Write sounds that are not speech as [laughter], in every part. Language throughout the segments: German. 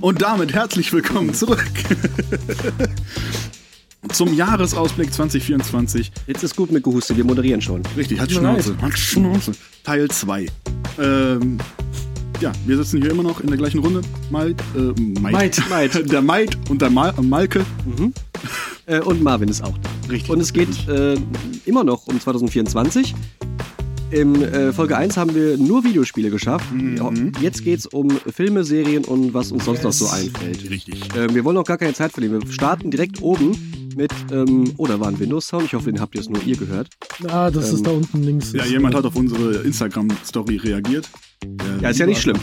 Und damit herzlich willkommen zurück zum Jahresausblick 2024. Jetzt ist gut mit gehustet, wir moderieren schon. Richtig, hat Schnauze. Hat Schnauze. Teil 2. Ähm, ja, wir sitzen hier immer noch in der gleichen Runde. Maid, äh, Maid. Maid. [laughs] Der Maid und der Mal Malke. Äh, und Marvin ist auch da. Richtig. Und es geht äh, immer noch um 2024. In äh, Folge 1 haben wir nur Videospiele geschafft. Ja, jetzt geht's um Filme, Serien und was uns sonst noch so einfällt. Richtig. Ähm, wir wollen auch gar keine Zeit verlieren. Wir starten direkt oben mit, ähm, oh, da war ein Windows-Sound. Ich hoffe, den habt ihr es nur ihr gehört. Ah, das Ähm, ist da unten links. Ja, jemand hat auf unsere Instagram-Story reagiert. Der Ja, ist ja nicht schlimm.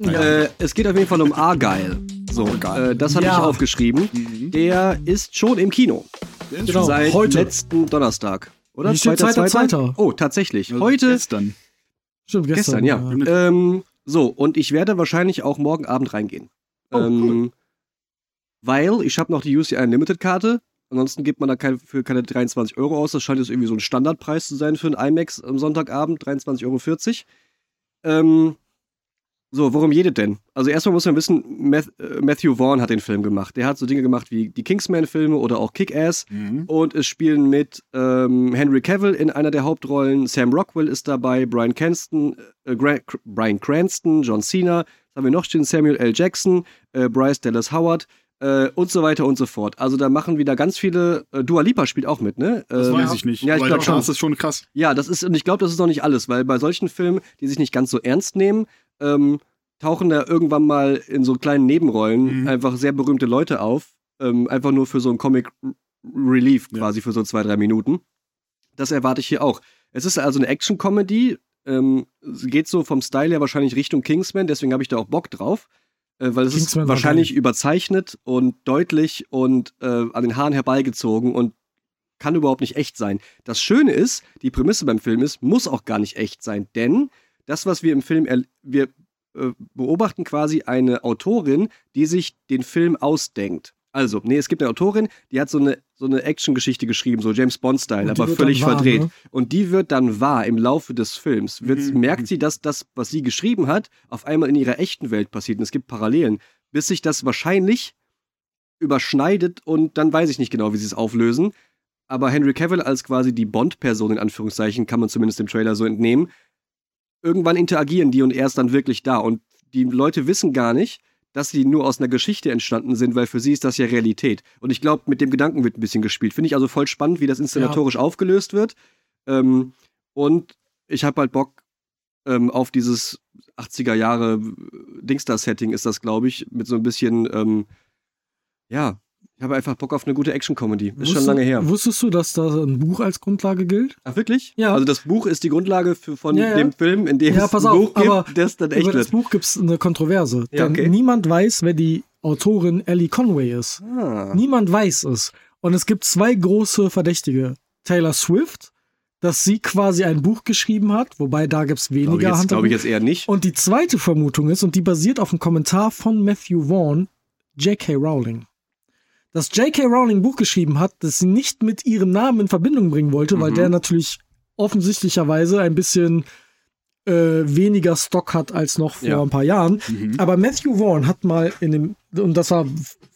Äh, es geht auf jeden Fall um Argyle. So, Argyle. äh, das habe Ja. ich aufgeschrieben. Der ist schon im Kino. Der ist Genau. schon Seit heute. letzten Donnerstag. Oder? Steht Zweiter, zweiter, zweiter? Oh, tatsächlich. Also Heute, Gestern. Stimmt, gestern, gestern, ja. Ähm, so, und ich werde wahrscheinlich auch morgen Abend reingehen. Oh, ähm, Weil ich habe noch die UCI Unlimited Karte. Ansonsten gibt man da kein, für keine 23 Euro aus. Das scheint jetzt irgendwie so ein Standardpreis zu sein für ein IMAX am Sonntagabend, 23,40 Euro. Ähm, so, worum es denn? Also erstmal muss man wissen, äh, Matthew Vaughn hat den Film gemacht. Der hat so Dinge gemacht wie die Kingsman-Filme oder auch Kick-Ass. Mhm. Und es spielen mit ähm, Henry Cavill in einer der Hauptrollen, Sam Rockwell ist dabei, Brian Cranston, äh, Brian Cranston, John Cena, was haben wir noch stehen, Samuel L. Jackson, äh, Bryce Dallas Howard äh, und so weiter und so fort. Also da machen wieder ganz viele, äh, Dua Lipa spielt auch mit, ne? Das Ähm, weiß ich nicht. Ja, ich glaube schon. Cast ist schon krass. Ja, das ist, und ich glaube, das ist noch nicht alles, weil bei solchen Filmen, die sich nicht ganz so ernst nehmen, ähm, tauchen da irgendwann mal in so kleinen Nebenrollen Mhm. einfach sehr berühmte Leute auf. Ähm, einfach nur für so ein Comic Relief Ja. quasi für so zwei, drei Minuten. Das erwarte ich hier auch. Es ist also eine Action-Comedy. Ähm, es geht so vom Style her wahrscheinlich Richtung Kingsman, deswegen habe ich da auch Bock drauf. Äh, weil es ist Kingsman war wahrscheinlich überzeichnet und deutlich und äh, an den Haaren herbeigezogen und kann überhaupt nicht echt sein. Das Schöne ist, die Prämisse beim Film ist, muss auch gar nicht echt sein, denn das, was wir im Film, wir äh, beobachten quasi eine Autorin, die sich den Film ausdenkt. Also, nee, es gibt eine Autorin, die hat so eine, so eine Action-Geschichte geschrieben, so James Bond-Style, aber völlig wahr, verdreht. ne? Und die wird dann wahr im Laufe des Films. Wird, Mhm. Merkt sie, dass das, was sie geschrieben hat, auf einmal in ihrer echten Welt passiert. Und es gibt Parallelen. Bis sich das wahrscheinlich überschneidet und dann weiß ich nicht genau, wie sie es auflösen. Aber Henry Cavill als quasi die Bond-Person in Anführungszeichen, kann man zumindest dem Trailer so entnehmen. Irgendwann interagieren die und er ist dann wirklich da. Und die Leute wissen gar nicht, dass sie nur aus einer Geschichte entstanden sind, weil für sie ist das ja Realität. Und ich glaube, mit dem Gedanken wird ein bisschen gespielt. Finde ich also voll spannend, wie das inszenatorisch aufgelöst wird. Ähm, und ich habe halt Bock ähm, auf dieses 80er Jahre Dingstar-Setting ist das, glaube ich, mit so ein bisschen, ähm, ja, ich habe einfach Bock auf eine gute Action-Comedy. Ist schon Wusstest- lange her. Wusstest du, dass da ein Buch als Grundlage gilt? Ach, wirklich? Ja. Also das Buch ist die Grundlage für, von Ja, ja. dem Film, in dem Ja, es ein auf, Buch gibt, aber das dann echt Über das wird. Buch gibt es eine Kontroverse. Ja, denn okay. niemand weiß, wer die Autorin Ellie Conway ist. Ah. Niemand weiß es. Und es gibt zwei große Verdächtige. Taylor Swift, dass sie quasi ein Buch geschrieben hat, wobei da gibt es Glaube weniger jetzt, glaube ich jetzt eher nicht. Und die zweite Vermutung ist, und die basiert auf einem Kommentar von Matthew Vaughn, J.K. Rowling. Dass J.K. Rowling ein Buch geschrieben hat, das sie nicht mit ihrem Namen in Verbindung bringen wollte, weil Mhm. der natürlich offensichtlicherweise ein bisschen äh, weniger Stock hat als noch vor Ja. ein paar Jahren. Mhm. Aber Matthew Vaughn hat mal in dem, und das war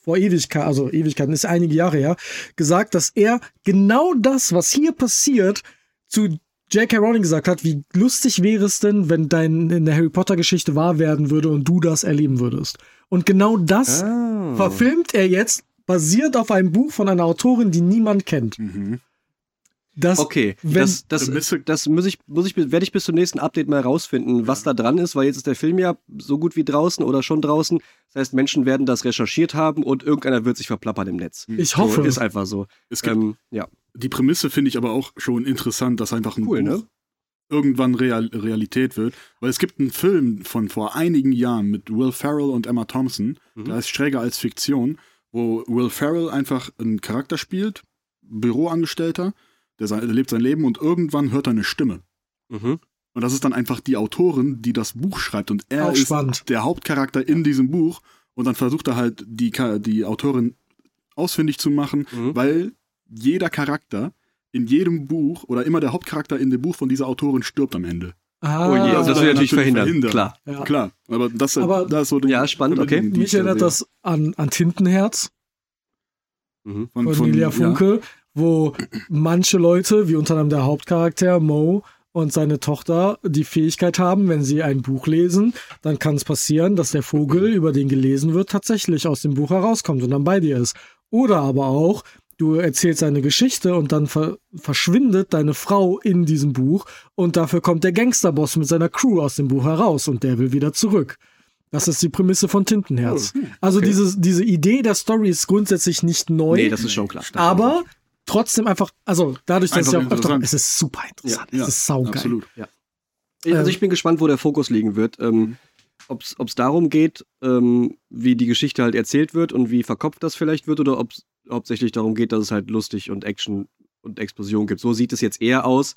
vor Ewigkeit, also Ewigkeiten, ist einige Jahre her, gesagt, dass er genau das, was hier passiert, zu J.K. Rowling gesagt hat, wie lustig wäre es denn, wenn dein in der Harry Potter Geschichte wahr werden würde und du das erleben würdest. Und genau das Ah. verfilmt er jetzt, basiert auf einem Buch von einer Autorin, die niemand kennt. Mhm. Das, Okay, wenn- das, das, das muss ich, muss ich, werde ich bis zum nächsten Update mal rausfinden, was da dran ist, weil jetzt ist der Film ja so gut wie draußen oder schon draußen. Das heißt, Menschen werden das recherchiert haben und irgendeiner wird sich verplappern im Netz. ich hoffe, So, ist einfach so. Es gibt, Ähm, ja. die Prämisse finde ich aber auch schon interessant, dass einfach ein Cool, Buch ne? irgendwann Real Realität wird. Weil es gibt einen Film von vor einigen Jahren mit Will Ferrell und Emma Thompson, Mhm. der heißt Schräger als Fiktion, wo Will Ferrell einfach einen Charakter spielt, Büroangestellter, der, sein, der lebt sein Leben und irgendwann hört er eine Stimme. Mhm. Und das ist dann einfach die Autorin, die das Buch schreibt. Und er Auch ist spannend. der Hauptcharakter in diesem Buch. Und dann versucht er halt, die, die Autorin ausfindig zu machen, Mhm. weil jeder Charakter in jedem Buch oder immer der Hauptcharakter in dem Buch von dieser Autorin stirbt am Ende. Ah, Oh je, Das das will will er natürlich natürlich verhindern. verhindern. Klar. Ja. Klar, aber das, Aber- da ist so Ja, spannend, okay. Die Mich erinnert das an, an Tintenherz Mhm. von, von, Nelia Funke, wo manche Leute, wie unter anderem der Hauptcharakter Mo und seine Tochter, die Fähigkeit haben, wenn sie ein Buch lesen, dann kann es passieren, dass der Vogel, über den gelesen wird, tatsächlich aus dem Buch herauskommt und dann bei dir ist. Oder aber auch, du erzählst eine Geschichte und dann ver verschwindet deine Frau in diesem Buch und dafür kommt der Gangsterboss mit seiner Crew aus dem Buch heraus und der will wieder zurück. Das ist die Prämisse von Tintenherz. Also diese, diese Idee der Story ist grundsätzlich nicht neu. Nee, das ist schon klar. Aber trotzdem einfach, also dadurch, dass Einfach es ja auch öfter, interessant. es ist super interessant. Ja, es ist saugeil. Absolut. Also ich bin gespannt, wo der Fokus liegen wird. Ähm, ob es darum geht, ähm, wie die Geschichte halt erzählt wird und wie verkopft das vielleicht wird, oder ob es hauptsächlich darum geht, dass es halt lustig und Action und Explosion gibt. So sieht es jetzt eher aus.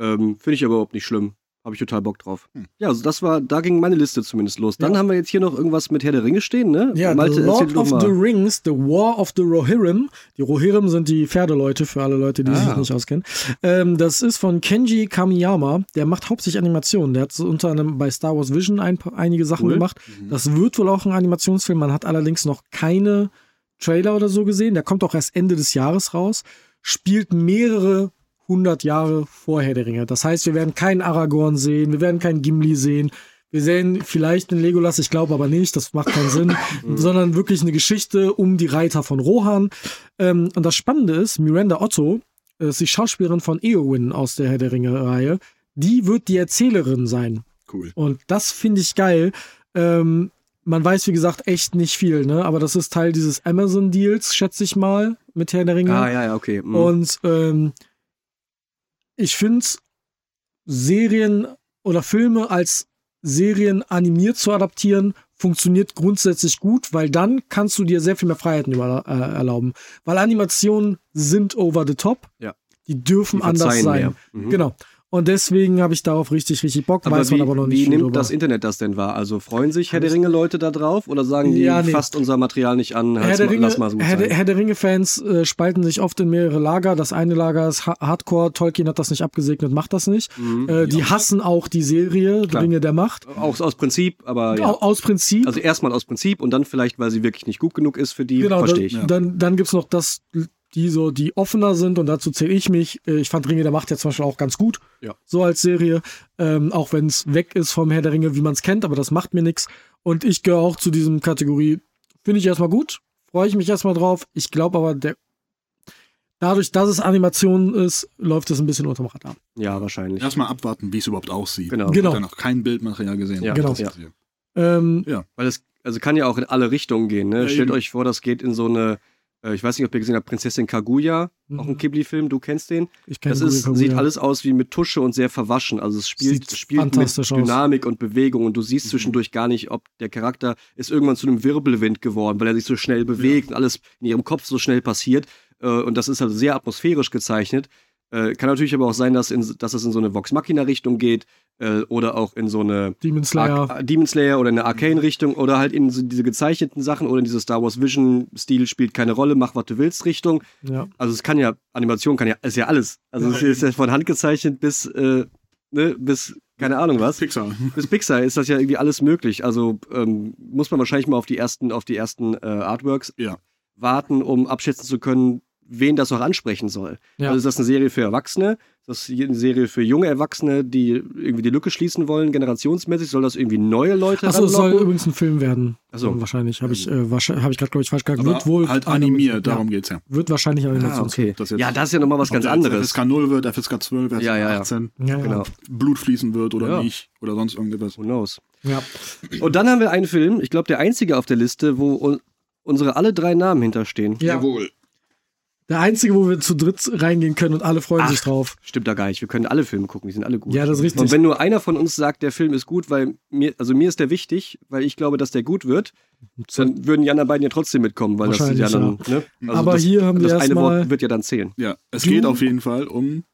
Ähm, Finde ich aber überhaupt nicht schlimm. Habe ich total Bock drauf. Hm. Ja, also das war, da ging meine Liste zumindest los. Dann Ja. haben wir jetzt hier noch irgendwas mit Herr der Ringe stehen, ne? Ja, Malte, The Lord of the Rings, The War of the Rohirrim. Die Rohirrim sind die Pferdeleute für alle Leute, die Ah. sich nicht auskennen. Ähm, das ist von Kenji Kamiyama. Der macht hauptsächlich Animationen. Der hat so unter anderem bei Star Wars Vision ein, paar- einige Sachen Cool. gemacht. Das wird wohl auch ein Animationsfilm. Man hat allerdings noch keine Trailer oder so gesehen. Der kommt auch erst Ende des Jahres raus. Spielt mehrere hundert Jahre vorher der Ringe. Das heißt, wir werden keinen Aragorn sehen, wir werden keinen Gimli sehen. Wir sehen vielleicht den Legolas, ich glaube aber nicht, das macht keinen Sinn, [laughs] sondern wirklich eine Geschichte um die Reiter von Rohan. Ähm, und das Spannende ist, Miranda Otto äh, ist die Schauspielerin von Eowyn aus der Herr der Ringe-Reihe. Die wird die Erzählerin sein. Cool. Und das finde ich geil. Ähm, man weiß, wie gesagt, echt nicht viel, ne? Aber das ist Teil dieses Amazon-Deals, schätze ich mal, mit Herr der Ringe. Ah, ja, ja, okay. Mhm. Und ähm, ich finde Serien oder Filme als Serien animiert zu adaptieren, funktioniert grundsätzlich gut, weil dann kannst du dir sehr viel mehr Freiheiten über, äh, erlauben. Weil Animationen sind over the top. Ja. Die dürfen Die anders sein. Mhm. Genau. Und deswegen habe ich darauf richtig, richtig Bock. Aber weiß wie, man aber noch nicht wie nimmt drüber. das Internet das denn wahr? Also freuen sich Herr der Ringe Leute da drauf oder sagen die, Ja, nee. fasst unser Material nicht an, Herr der Ringe, lass mal so Herr. Herr der Ringe-Fans äh, spalten sich oft in mehrere Lager. Das eine Lager ist ha Hardcore, Tolkien hat das nicht abgesegnet, macht das nicht. Mhm. Äh, die hassen auch die Serie, Klar. Ringe der Macht. Auch aus Prinzip, aber ja. Au- Aus Prinzip. Also erstmal aus Prinzip und dann vielleicht, weil sie wirklich nicht gut genug ist für die, genau, verstehe ich. dann, dann, dann gibt's noch das, die so, die offener sind und dazu zähle ich mich. Äh, Ich fand Ringe der Macht ja zum Beispiel auch ganz gut. Ja. So als Serie. Ähm, auch wenn es weg ist vom Herr der Ringe, wie man es kennt, aber das macht mir nichts. Und ich gehöre auch zu diesem Kategorie. Finde ich erstmal gut. Freue ich mich erstmal drauf. Ich glaube aber, der dadurch, dass es Animation ist, läuft es ein bisschen unterm Radar. Ja, wahrscheinlich. Erstmal abwarten, wie es überhaupt aussieht. Genau. Genau. Ich habe noch kein Bildmaterial gesehen. Ja, Genau. Ja. Ähm, Weil es also kann ja auch in alle Richtungen gehen. Ne? Ja, Stellt eben. euch vor, das geht in so eine, ich weiß nicht, ob ihr gesehen habt, Prinzessin Kaguya, auch ein Mhm. Ghibli-Film, du kennst den. ich kenn Das ist, Kaguya. sieht alles aus wie mit Tusche und sehr verwaschen. Also es spielt, Sieht spielt mit aus. Dynamik und Bewegung und du siehst Mhm. zwischendurch gar nicht, ob der Charakter ist irgendwann zu einem Wirbelwind geworden, weil er sich so schnell bewegt und alles in ihrem Kopf so schnell passiert. Äh, und das ist also sehr atmosphärisch gezeichnet. Äh, kann natürlich aber auch sein, dass, in, dass es in so eine Vox Machina-Richtung geht äh, oder auch in so eine Demon Slayer. Ar Demon Slayer oder eine Arcane-Richtung oder halt in so diese gezeichneten Sachen oder in diese Star Wars Vision-Stil spielt keine Rolle, mach was du willst Richtung. ja. Also es kann ja, Animation kann ja, ist ja alles. Also es ist ja von Hand gezeichnet bis, äh, ne, bis, keine Ahnung was. Pixar. [laughs] Bis Pixar ist das ja irgendwie alles möglich. Also ähm, muss man wahrscheinlich mal auf die ersten, auf die ersten äh, Artworks Ja. warten, um abschätzen zu können, wen das auch ansprechen soll. Ja. Also ist das eine Serie für Erwachsene? Ist das eine Serie für junge Erwachsene, die irgendwie die Lücke schließen wollen, generationsmäßig? Soll das irgendwie neue Leute Achso, es soll übrigens ein Film werden. Ach so. Äh, Wahrscheinlich. Habe ich, äh, wahrscheinlich, hab ich gerade, glaube ich, falsch gesagt. Wird wohl halt animiert. animiert, darum ja, geht's ja. Wird wahrscheinlich ein Ah, okay. Das ja, das ist ja nochmal was ganz der anderes. FSK 0 wird, FSK 12, FSK Ja, ja, ja. 18, Ja, Genau. Blut fließen wird oder Ja. nicht oder sonst irgendetwas. Who knows? ja. Und dann haben wir einen Film, ich glaube der einzige auf der Liste, wo un unsere alle drei Namen hinterstehen. Ja. Jawohl. Der einzige, wo wir zu dritt reingehen können und alle freuen Ach. sich drauf. Stimmt da gar nicht. Wir können alle Filme gucken, die sind alle gut. Ja, das ist richtig. Und wenn nur einer von uns sagt, der Film ist gut, weil mir, also mir ist der wichtig, weil ich glaube, dass der gut wird, dann würden die anderen beiden ja trotzdem mitkommen, weil das ist ja dann, ne? Also Aber das, hier haben wir das eine Wort wird ja dann zählen. Ja, es Du- geht auf jeden Fall um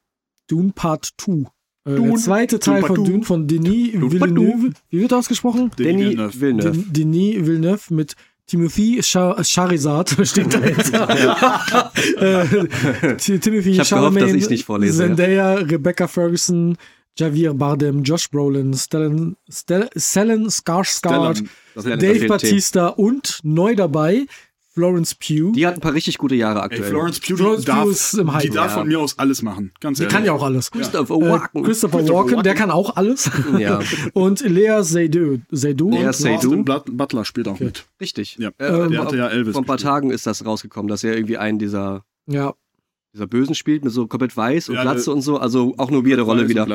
Dune Part 2. Äh, der Dune. zweite Teil Dune von Dune von Denis Villeneuve. Wie wird ausgesprochen? Danny Villeneuve. Villeneuve. Den- Denis Villeneuve mit Timothy Char Charizard [laughs] steht dahinter. [laughs] äh, Ti- Timothy Ich gehofft, dass nicht vorlese, ja. Zendaya, Rebecca Ferguson, Javier Bardem, Josh Brolin, Stellan, Stell, Stellan Skarsgård, Stellan, Stellan- Dave Batista und neu dabei Florence Pugh. Die hat ein paar richtig gute Jahre Ey, aktuell. Florence Pugh, Florence die darf, Pugh ist im Hype. die darf Ja. von mir aus alles machen. Ganz Die kann ja auch alles. Christopher Äh, Walken. Christopher Christopher Walken, der Walken. kann auch alles. [laughs] Ja. Und Lea Seydoux. Seydoux? Lea Ja. Seydoux. Butler spielt auch mit. Richtig. Ja. Äh, der vor- hatte ja Elvis. vor ein paar gespielt. Tagen ist das rausgekommen, dass er irgendwie einen dieser, ja. dieser Bösen spielt, mit so komplett weiß und Ja, Glatze äh, und so. Also auch eine weirde Rolle wieder.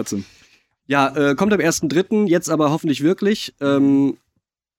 Ja, äh, kommt am 1.3., jetzt aber hoffentlich wirklich. Ähm,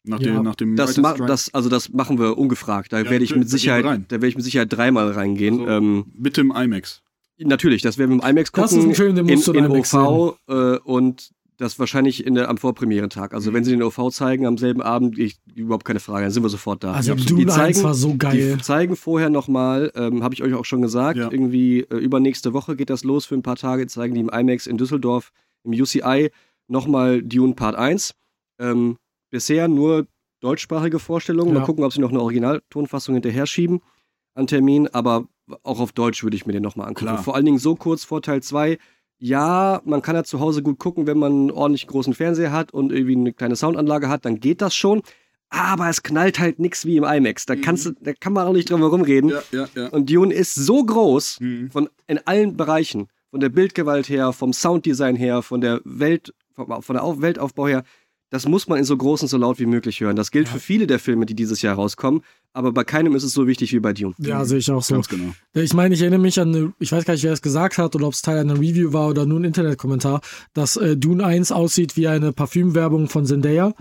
Nach, Ja. dem, nach dem das, das, also das machen wir ungefragt. Da Ja, werde ich mit Sicherheit, rein. da werde ich mit Sicherheit dreimal reingehen. So. Ähm, Bitte im IMAX. natürlich, das werden wir im IMAX gucken. Das ist ein Film, den in, musst du in in IMAX OV äh, und das wahrscheinlich in der, am Vorpremierentag. Also wenn sie den OV zeigen am selben Abend, ich, überhaupt keine Frage, dann sind wir sofort da. Also die Dune 1 zeigen, war so geil. Die zeigen vorher nochmal, ähm, habe ich euch auch schon gesagt, Ja. irgendwie äh, übernächste Woche geht das los für ein paar Tage, zeigen die im IMAX in Düsseldorf, im UCI, nochmal Dune Part 1. Ähm, bisher nur deutschsprachige Vorstellungen. Ja. Mal gucken, ob sie noch eine Originaltonfassung hinterher schieben an Termin, aber auch auf Deutsch würde ich mir den nochmal angucken. Klar. Vor allen Dingen so kurz vor Teil 2. Ja, man kann ja zu Hause gut gucken, wenn man einen ordentlich großen Fernseher hat und irgendwie eine kleine Soundanlage hat, dann geht das schon. Aber es knallt halt nix wie im IMAX. Da, kannst du, da kann man auch nicht drum herum reden. Ja, ja. Und Dune ist so groß Mhm. von in allen Bereichen, von der Bildgewalt her, vom Sounddesign her, von der Welt, vom, von der Auf Weltaufbau her. Das muss man in so groß und so laut wie möglich hören. Das gilt für viele der Filme, die dieses Jahr rauskommen, aber bei keinem ist es so wichtig wie bei Dune. Ja, sehe ich auch so. Ganz genau. Ich meine, ich erinnere mich an, eine, ich weiß gar nicht, wer es gesagt hat oder ob es Teil einer Review war oder nur ein Internetkommentar, dass äh, Dune 1 aussieht wie eine Parfümwerbung von Zendaya.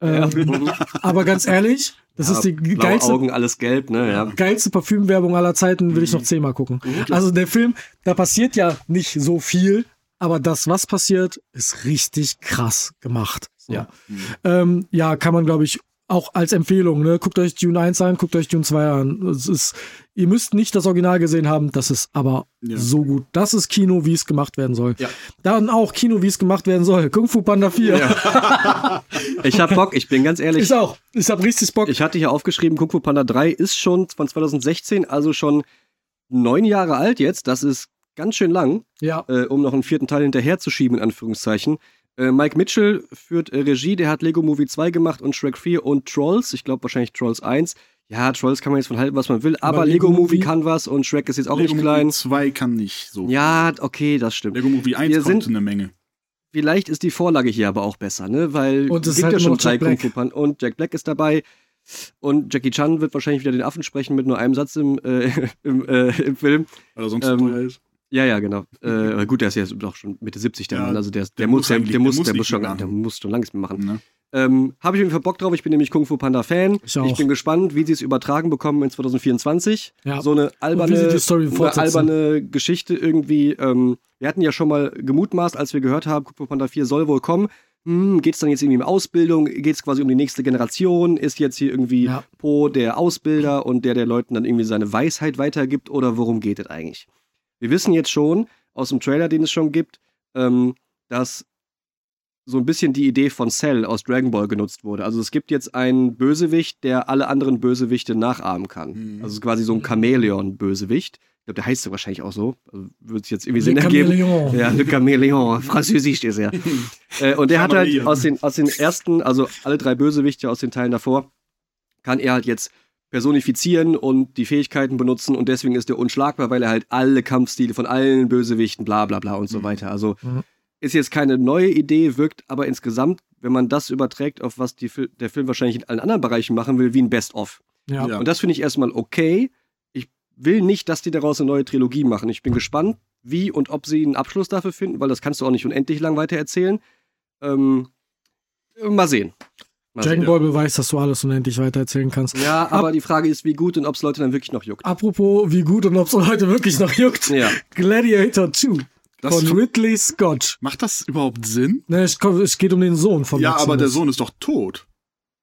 Ähm, [laughs] aber ganz ehrlich, das ist die geilste, Augen, alles gelb, ne? Ja. geilste Parfümwerbung aller Zeiten, will ich noch zehnmal gucken. Also der Film, da passiert ja nicht so viel, aber das, was passiert, ist richtig krass gemacht. So. Ja. Ähm, ja, kann man, glaube ich, auch als Empfehlung, ne? Guckt euch Dune 1 an, guckt euch Dune 2 an. Es ist, ihr müsst nicht das Original gesehen haben, das ist aber Ja. so gut. Das ist Kino, wie es gemacht werden soll. Ja. Dann auch Kino, wie es gemacht werden soll. Kung Fu Panda 4. [laughs] Ich hab Bock, ich bin ganz ehrlich. Ich auch. Ich hab richtig Bock. Ich hatte hier aufgeschrieben, Kung Fu Panda 3 ist schon von 2016, also schon neun Jahre alt jetzt. Das ist ganz schön lang, ja. äh, um noch einen vierten Teil hinterherzuschieben, in Anführungszeichen. Äh, Mike Mitchell führt äh, Regie, der hat Lego Movie 2 gemacht und Shrek 4 und Trolls. Ich glaube wahrscheinlich Trolls 1. Ja, Trolls kann man jetzt von halten, was man will, aber, Aber Lego, Lego Movie kann was und Shrek ist jetzt auch Lego nicht klein. Movie 2 kann nicht so. Ja, okay, das stimmt. Lego Movie 1 Wir kommt sind- eine Menge. Vielleicht ist die Vorlage hier aber auch besser, ne? Weil Und es gibt halt ja schon drei Kung. Fu und Jack Black ist dabei. Und Jackie Chan wird wahrscheinlich wieder den Affen sprechen mit nur einem Satz im, äh, [laughs] im, äh, im Film. Weil er sonst Ähm, ist. Ja, ja, genau. [laughs] Äh, gut, der ist ja doch schon Mitte 70 der Ja, Mann, also der, der, der muss, der, der der muss, der muss schon, der muss schon langes mehr machen. Ne? Ähm, Habe ich auf jeden Fall Bock drauf. Ich bin nämlich Kung Fu Panda Fan. Ich auch. bin gespannt, wie sie es übertragen bekommen in 2024. Ja. So eine alberne, eine alberne Geschichte irgendwie. Ähm, wir hatten ja schon mal gemutmaßt, als wir gehört haben, Kung Fu Panda 4 soll wohl kommen. Hm, geht es dann jetzt irgendwie um Ausbildung? Geht es quasi um die nächste Generation? Ist jetzt hier irgendwie Ja. Po der Ausbilder und der der Leuten dann irgendwie seine Weisheit weitergibt? Oder worum geht es eigentlich? Wir wissen jetzt schon aus dem Trailer, den es schon gibt, ähm, dass so ein bisschen die Idee von Cell aus Dragon Ball genutzt wurde. Also es gibt jetzt einen Bösewicht, der alle anderen Bösewichte nachahmen kann. Mhm. Also quasi so ein Chamäleon-Bösewicht. Ich glaube, der heißt so wahrscheinlich auch so. Also Würde es jetzt irgendwie Sinn Le ergeben. Chameleon. Ja, Le Chamäleon. [laughs] Französisch ist er. [laughs] äh, und der hat halt aus den, aus den ersten, also alle drei Bösewichte aus den Teilen davor, kann er halt jetzt personifizieren und die Fähigkeiten benutzen und deswegen ist er unschlagbar, weil er halt alle Kampfstile von allen Bösewichten, bla bla bla und so Mhm. weiter. Also Mhm. ist jetzt keine neue Idee, wirkt aber insgesamt, wenn man das überträgt, auf was die, Fil- der Film wahrscheinlich in allen anderen Bereichen machen will, wie ein Best-of. Ja. Ja. Und das finde ich erstmal okay. Ich will nicht, dass die daraus eine neue Trilogie machen. Ich bin gespannt, wie und ob sie einen Abschluss dafür finden, weil das kannst du auch nicht unendlich lang weitererzählen. Ähm, mal sehen. Dragon. Ball beweist, dass du alles unendlich weitererzählen kannst. Ja, aber die Frage ist, wie gut und ob es Leute dann wirklich noch juckt. Apropos, wie gut und ob es heute wirklich noch juckt. Ja. Gladiator 2 Das von Ridley Scott. Macht das überhaupt Sinn? Ne, es, es geht um den Sohn von Ja, Maximus. aber der Sohn ist doch tot.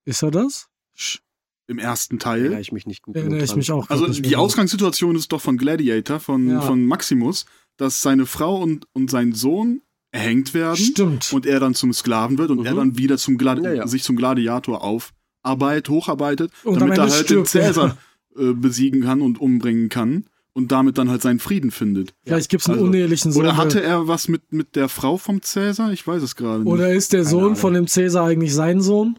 Ist er das? Im ersten Erinnere Teil. ich mich nicht gut Erinnere ich mich auch. Also die. Ausgangssituation ist doch von Gladiator, von, Ja. von Maximus, dass seine Frau und, und sein Sohn erhängt werden Stimmt. und er dann zum Sklaven wird und Mhm. er dann wieder zum Gladi Ja, ja. sich zum Gladiator aufarbeitet, hocharbeitet, Und am damit er halt den stirbt er. Cäsar [laughs] äh, besiegen kann und umbringen kann. und damit dann halt seinen Frieden findet. Vielleicht gibt es einen Also, unehelichen Sohn. Oder hatte er was mit, mit der Frau vom Cäsar? Ich weiß es gerade nicht. oder ist der Sohn von dem Cäsar eigentlich sein Sohn?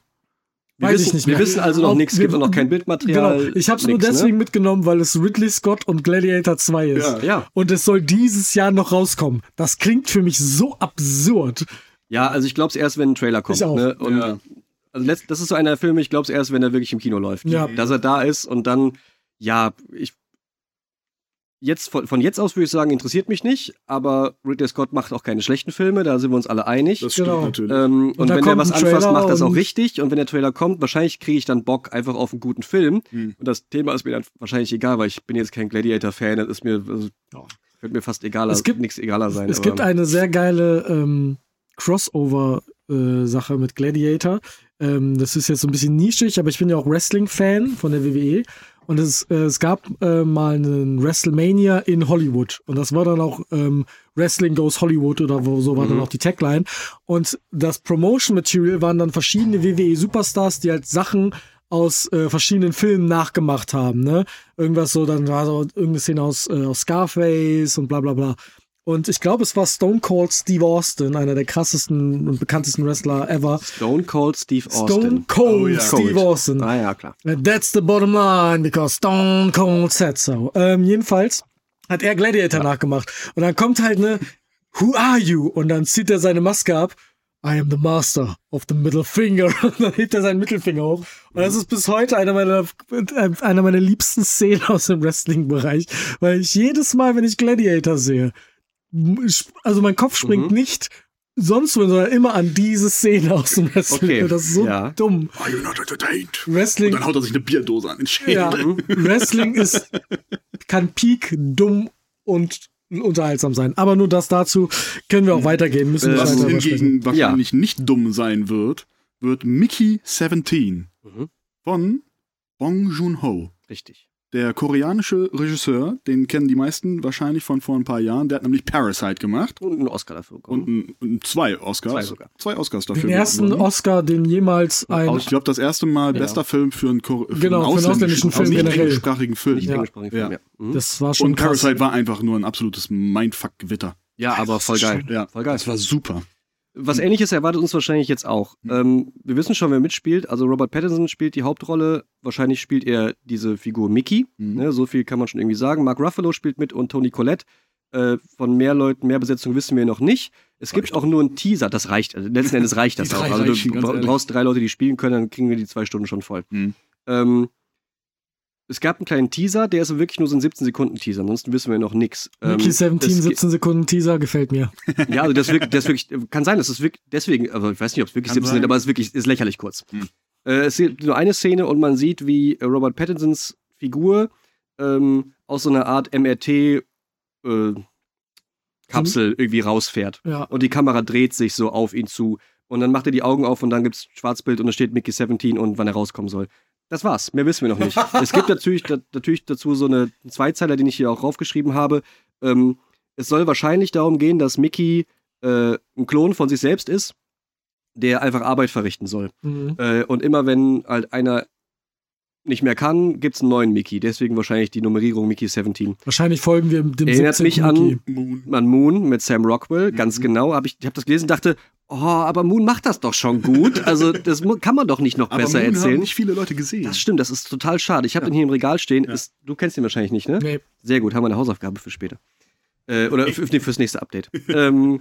Wir Weiß wissen, ich nicht Wir mehr. wissen also noch Auch- nichts, es gibt wir- auch noch kein Bildmaterial. Genau. Ich habe es nur nix, deswegen mitgenommen, weil es Ridley Scott und Gladiator 2 ist. Ja. Ne? Ja. Und es soll dieses Jahr noch rauskommen. Das klingt für mich so absurd. ja, also ich glaube es erst, wenn ein Trailer kommt. Ich auch. Ne? Und Ja. also das ist so einer der Filme, ich glaube es erst, wenn er wirklich im Kino läuft. Ja. Dass er da ist und dann, ja, ich. Jetzt, von, von jetzt aus würde ich sagen, interessiert mich nicht, aber Ridley Scott macht auch keine schlechten Filme, da sind wir uns alle einig. das stimmt Genau. natürlich. Ähm, und da wenn er was anfasst, macht das auch und- richtig. Und wenn der Trailer kommt, wahrscheinlich kriege ich dann Bock einfach auf einen guten Film. Hm. Und das Thema ist mir dann wahrscheinlich egal, weil ich bin jetzt kein Gladiator-Fan. Das ist mir, also, wird mir fast egaler, Es gibt- nichts egaler sein. es aber- gibt eine sehr geile ähm, Crossover-Sache mit Gladiator. Ähm, das ist jetzt so ein bisschen nischig, aber ich bin ja auch Wrestling-Fan von der WWE. Und es, äh, es gab äh, mal einen WrestleMania in Hollywood. Und das war dann auch ähm, Wrestling Goes Hollywood oder wo, so war dann auch die Tagline. Und das Promotion Material waren dann verschiedene WWE-Superstars, die halt Sachen aus äh, verschiedenen Filmen nachgemacht haben. Ne? Irgendwas so, dann war so irgendeine Szene aus, äh, aus Scarface und bla bla bla. Und ich glaube, es war Stone Cold Steve Austin, einer der krassesten und bekanntesten Wrestler ever. Stone Cold Steve Austin. Stone Cold Oh ja. Steve Cold. Austin. Ah ja, klar. That's the bottom line, because Stone Cold said so. Ähm, jedenfalls hat er Gladiator nachgemacht. Und dann kommt halt ne, Who are you? Und dann zieht er seine Maske ab. I am the master of the middle finger. [laughs] Und dann hebt er seinen Mittelfinger hoch. Und das ist bis heute einer meiner, einer meiner liebsten Szenen aus dem Wrestling-Bereich. Weil ich jedes Mal, wenn ich Gladiator sehe, also mein Kopf springt Mhm. nicht sonst wohin, sondern immer an diese Szene aus dem Wrestling. Okay, Das ist so ja. dumm. Are you not entertained? Wrestling Und dann haut er sich eine Bierdose an den Schädel. ja, Wrestling ist, kann peak dumm und unterhaltsam sein. Aber nur das dazu können wir auch weitergehen. Müssen Äh, Was hingegen wahrscheinlich nicht dumm sein wird, wird Mickey 17 Mhm. von Bong Joon-ho. Richtig. Der koreanische Regisseur, den kennen die meisten wahrscheinlich von vor ein paar Jahren, der hat nämlich Parasite gemacht Und einen Oscar dafür bekommen. und ein, zwei Oscars. Zwei sogar. Zwei Oscars dafür. Den ersten gewonnen. Oscar, den jemals ein. Ich glaube, das erste Mal Ja. bester Film für einen, für Genau, für einen ausländischen Film nicht generell. englischsprachigen Film. nicht Ja. englischsprachigen Film, ja. Mhm. Das war schon Und krass. Parasite war einfach nur ein absolutes Mindfuck-Gewitter. ja, aber voll geil. Ja, Voll geil. Das war super. Was ähnliches erwartet uns wahrscheinlich jetzt auch. Ähm, wir wissen schon, wer mitspielt. Also Robert Pattinson spielt die Hauptrolle. Wahrscheinlich spielt er diese Figur Mickey. Mhm. Ne, so viel kann man schon irgendwie sagen. Mark Ruffalo spielt mit und Tony Collette. Äh, von mehr Leuten, mehr Besetzung wissen wir noch nicht. Es gibt auch nur einen Teaser, das reicht. Also letzten Endes reicht [laughs] das auch. Also du brauchst drei Leute, die spielen können, dann kriegen wir die zwei Stunden schon voll. Mhm. Ähm, es gab einen kleinen Teaser, der ist wirklich nur so ein 17-Sekunden-Teaser, ansonsten wissen wir noch nichts. Mickey 17, es ge- 17 Sekunden Teaser gefällt mir. [laughs] ja, also das, wirkt, das wirklich, kann sein, dass es wirklich, deswegen, also ich weiß nicht, ob es wirklich Kann 17 sein. sind, aber es ist wirklich, ist lächerlich kurz. Hm. Äh, es gibt nur eine Szene und man sieht, wie Robert Pattinsons Figur ähm, aus so einer Art MRT äh, Kapsel irgendwie rausfährt. Ja. Und die Kamera dreht sich so auf ihn zu. Und dann macht er die Augen auf und dann gibt's Schwarzbild und da steht Mickey 17 und wann er rauskommen soll. Das war's. Mehr wissen wir noch nicht. es gibt natürlich, da, natürlich dazu so eine Zweizeiler, den ich hier auch raufgeschrieben habe. Ähm, es soll wahrscheinlich darum gehen, dass Mickey äh, ein Klon von sich selbst ist, der einfach Arbeit verrichten soll. Mhm. Äh, und immer wenn halt einer nicht mehr kann, gibt's einen neuen Mickey. Deswegen wahrscheinlich die Nummerierung Mickey 17. Wahrscheinlich folgen wir dem Erinnert 17. mich an-. Moon. Man Moon mit Sam Rockwell, Mhm. ganz genau. Hab ich ich habe das gelesen, dachte, oh, aber Moon macht das doch schon gut. Also das kann man doch nicht noch Aber besser Moon haben erzählen. nicht viele Leute gesehen. Das stimmt, das ist total schade. Ich habe den hier im Regal stehen. Ja. Ist, du kennst ihn wahrscheinlich nicht, ne? Nee. Sehr gut, haben wir eine Hausaufgabe für später. Äh, oder für, nee, fürs nächste Update. [laughs] ähm,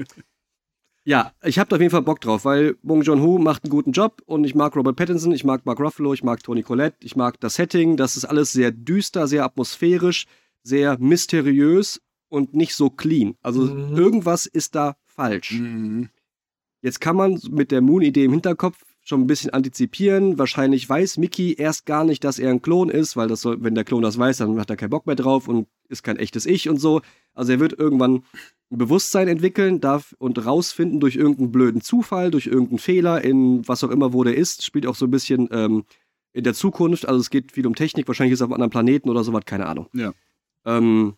ja, ich habe da auf jeden Fall Bock drauf, weil Bong Joon-ho macht einen guten Job und ich mag Robert Pattinson, ich mag Mark Ruffalo, ich mag Tony Collette, ich mag das Setting. Das ist alles sehr düster, sehr atmosphärisch, sehr mysteriös und nicht so clean. Also Mhm. irgendwas ist da falsch. Mhm. Jetzt kann man mit der Moon-Idee im Hinterkopf schon ein bisschen antizipieren. Wahrscheinlich weiß Mickey erst gar nicht, dass er ein Klon ist, weil das soll, wenn der Klon das weiß, dann hat er keinen Bock mehr drauf und ist kein echtes Ich und so. Also er wird irgendwann ein Bewusstsein entwickeln darf und rausfinden durch irgendeinen blöden Zufall, durch irgendeinen Fehler in was auch immer, wo der ist. Spielt auch so ein bisschen ähm, in der Zukunft. Also es geht viel um Technik. Wahrscheinlich ist er auf einem anderen Planeten oder sowas, keine Ahnung. Ja. Ähm,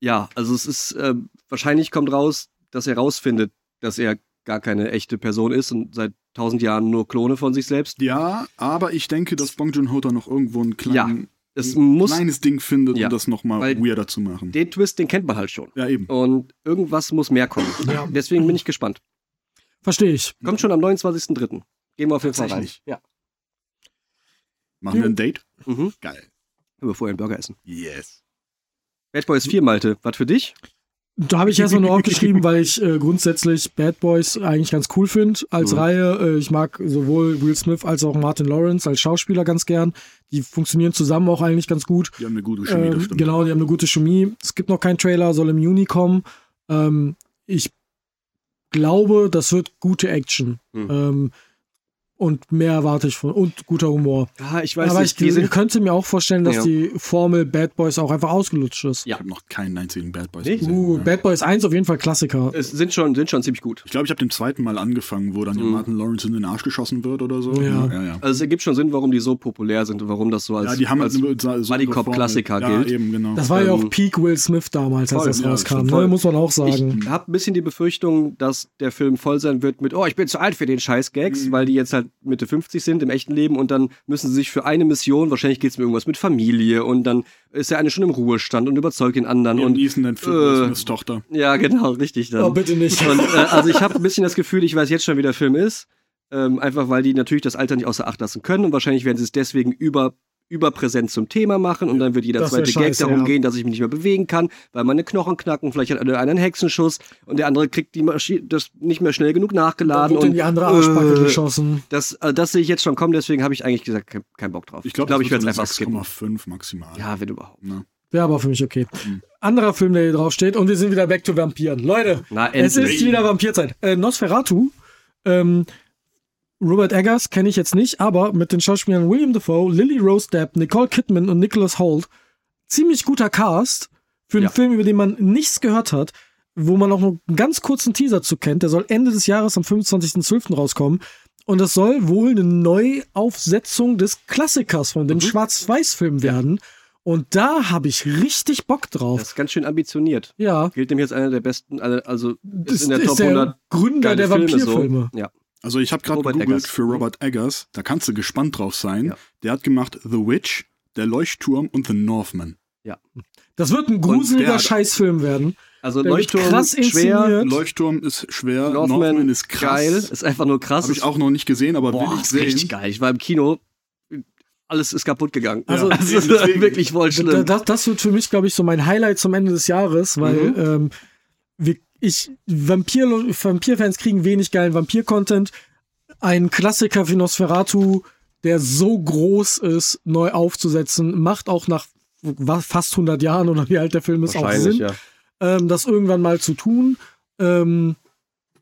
ja, also es ist, äh, wahrscheinlich kommt raus, dass er rausfindet, dass er gar keine echte Person ist und seit tausend Jahren nur Klone von sich selbst. Ja, aber ich denke, dass Bong Joon-ho da noch irgendwo einen kleinen Es ein muss kleines Ding findet, Ja, um das nochmal weirder zu machen. den Twist, den kennt man halt schon. Ja, eben. Und irgendwas muss mehr kommen. Ja. Deswegen bin ich gespannt. Verstehe ich. Kommt schon am 29.03. Gehen wir auf jeden Fall rein. Ja. Machen wir ein Date? Mhm. Geil. Können wir vorher einen Burger essen. Yes. Bad Boys 4, Malte. Was für dich? Da habe ich erstmal nur aufgeschrieben, [laughs] weil ich äh, grundsätzlich Bad Boys eigentlich ganz cool finde als Mhm. Reihe. Äh, ich mag sowohl Will Smith als auch Martin Lawrence als Schauspieler ganz gern. Die funktionieren zusammen auch eigentlich ganz gut. Die haben eine gute Chemie, das Ähm, stimmt. genau, die haben eine gute Chemie. Es gibt noch keinen Trailer, soll im Juni kommen. Ähm, ich glaube, das wird gute Action. Mhm. Ähm, und mehr erwarte ich von. Und guter Humor. Ja, ich weiß Aber nicht. ich, die ich könnte mir auch vorstellen, dass Ja. die Formel Bad Boys auch einfach ausgelutscht ist. Ich habe noch keinen einzigen Bad Boys Nicht? gesehen. Uh, ja. Bad Boys 1 auf jeden Fall Klassiker. es sind schon, sind schon ziemlich gut. Ich glaube, ich habe den zweiten Mal angefangen, wo dann Mhm. Martin Lawrence in den Arsch geschossen wird oder so. Ja. ja, ja. Also es ergibt schon Sinn, warum die so populär sind und warum das so als, ja die haben als halt so so Buddy Cop. Klassiker ja, gilt. eben, genau. Das war ja Ähm, auch Peak Will Smith damals, als voll, das ja, rauskam. Ne? voll. Muss man auch sagen. Ich habe ein bisschen die Befürchtung, dass der Film voll sein wird mit, oh, ich bin zu alt für den scheiß Gags, Mhm. weil die jetzt halt Mitte 50 sind im echten Leben und dann müssen sie sich für eine Mission, wahrscheinlich geht es mir irgendwas mit Familie und dann ist der eine schon im Ruhestand und überzeugt den anderen Liam und Neeson dann für äh, Tochter. ja, genau, richtig dann. Oh, bitte nicht. Und, äh, also ich habe ein bisschen das Gefühl, ich weiß jetzt schon, wie der Film ist. Ähm, einfach weil die natürlich das Alter nicht außer Acht lassen können und wahrscheinlich werden sie es deswegen über überpräsent zum Thema machen und dann wird jeder Das zweite Gag scheiße, darum ja. gehen, dass ich mich nicht mehr bewegen kann, weil meine Knochen knacken, vielleicht hat einer einen Hexenschuss und der andere kriegt die das nicht mehr schnell genug Dann nachgeladen wird in und die andere Arschbacke äh, geschossen. das, äh, das sehe ich jetzt schon kommen, deswegen habe ich eigentlich gesagt, kein, kein Bock drauf. Ich glaube, glaub, ich werde es einfach skippen. 6,5 maximal. Ja, wenn überhaupt. Ne? Wäre aber für mich okay. Mhm. Anderer Film, der hier drauf steht, und wir sind wieder back to Vampiren. Leute, Na, es ist wieder Vampirzeit. Äh, Nosferatu, ähm, Robert Eggers kenne ich jetzt nicht, aber mit den Schauspielern William Dafoe, Lily Rose Depp, Nicole Kidman und Nicholas Holt. Ziemlich guter Cast für einen Ja. Film, über den man nichts gehört hat, wo man auch nur einen ganz kurzen Teaser zu kennt. Der soll Ende des Jahres am 25.12. rauskommen. Und das soll wohl eine Neuaufsetzung des Klassikers von dem Mhm. Schwarz-Weiß-Film werden. Und da habe ich richtig Bock drauf. Das ist ganz schön ambitioniert. ja, Gilt nämlich als einer der besten, also das ist in der ist Top der 100 Gründer der Filme Vampirfilme. So. Ja. Also ich habe gerade gegoogelt Eggers. für Robert Eggers, da kannst du gespannt drauf sein. Ja. Der hat gemacht The Witch, Der Leuchtturm und The Northman. Das wird ein gruseliger hat- Scheißfilm werden. Also Der Leuchtturm krass schwer, inszeniert. Leuchtturm ist schwer, Northman, Northman, ist krass. geil, ist einfach nur krass. Habe ich auch noch nicht gesehen, aber Boah, will ich ist sehen. richtig geil. Ich war im Kino, alles ist kaputt gegangen. Also, [laughs] das ist deswegen. wirklich voll schlimm. Das, das wird für mich, glaube ich, so mein Highlight zum Ende des Jahres, weil Mhm. ähm, wir, ich, Vampir, Vampir-Fans kriegen wenig geilen Vampir-Content. Ein Klassiker wie Nosferatu, der so groß ist, neu aufzusetzen, macht auch nach fast 100 Jahren oder wie alt der Film ist auch Sinn, ja. ähm, das irgendwann mal zu tun. Ähm,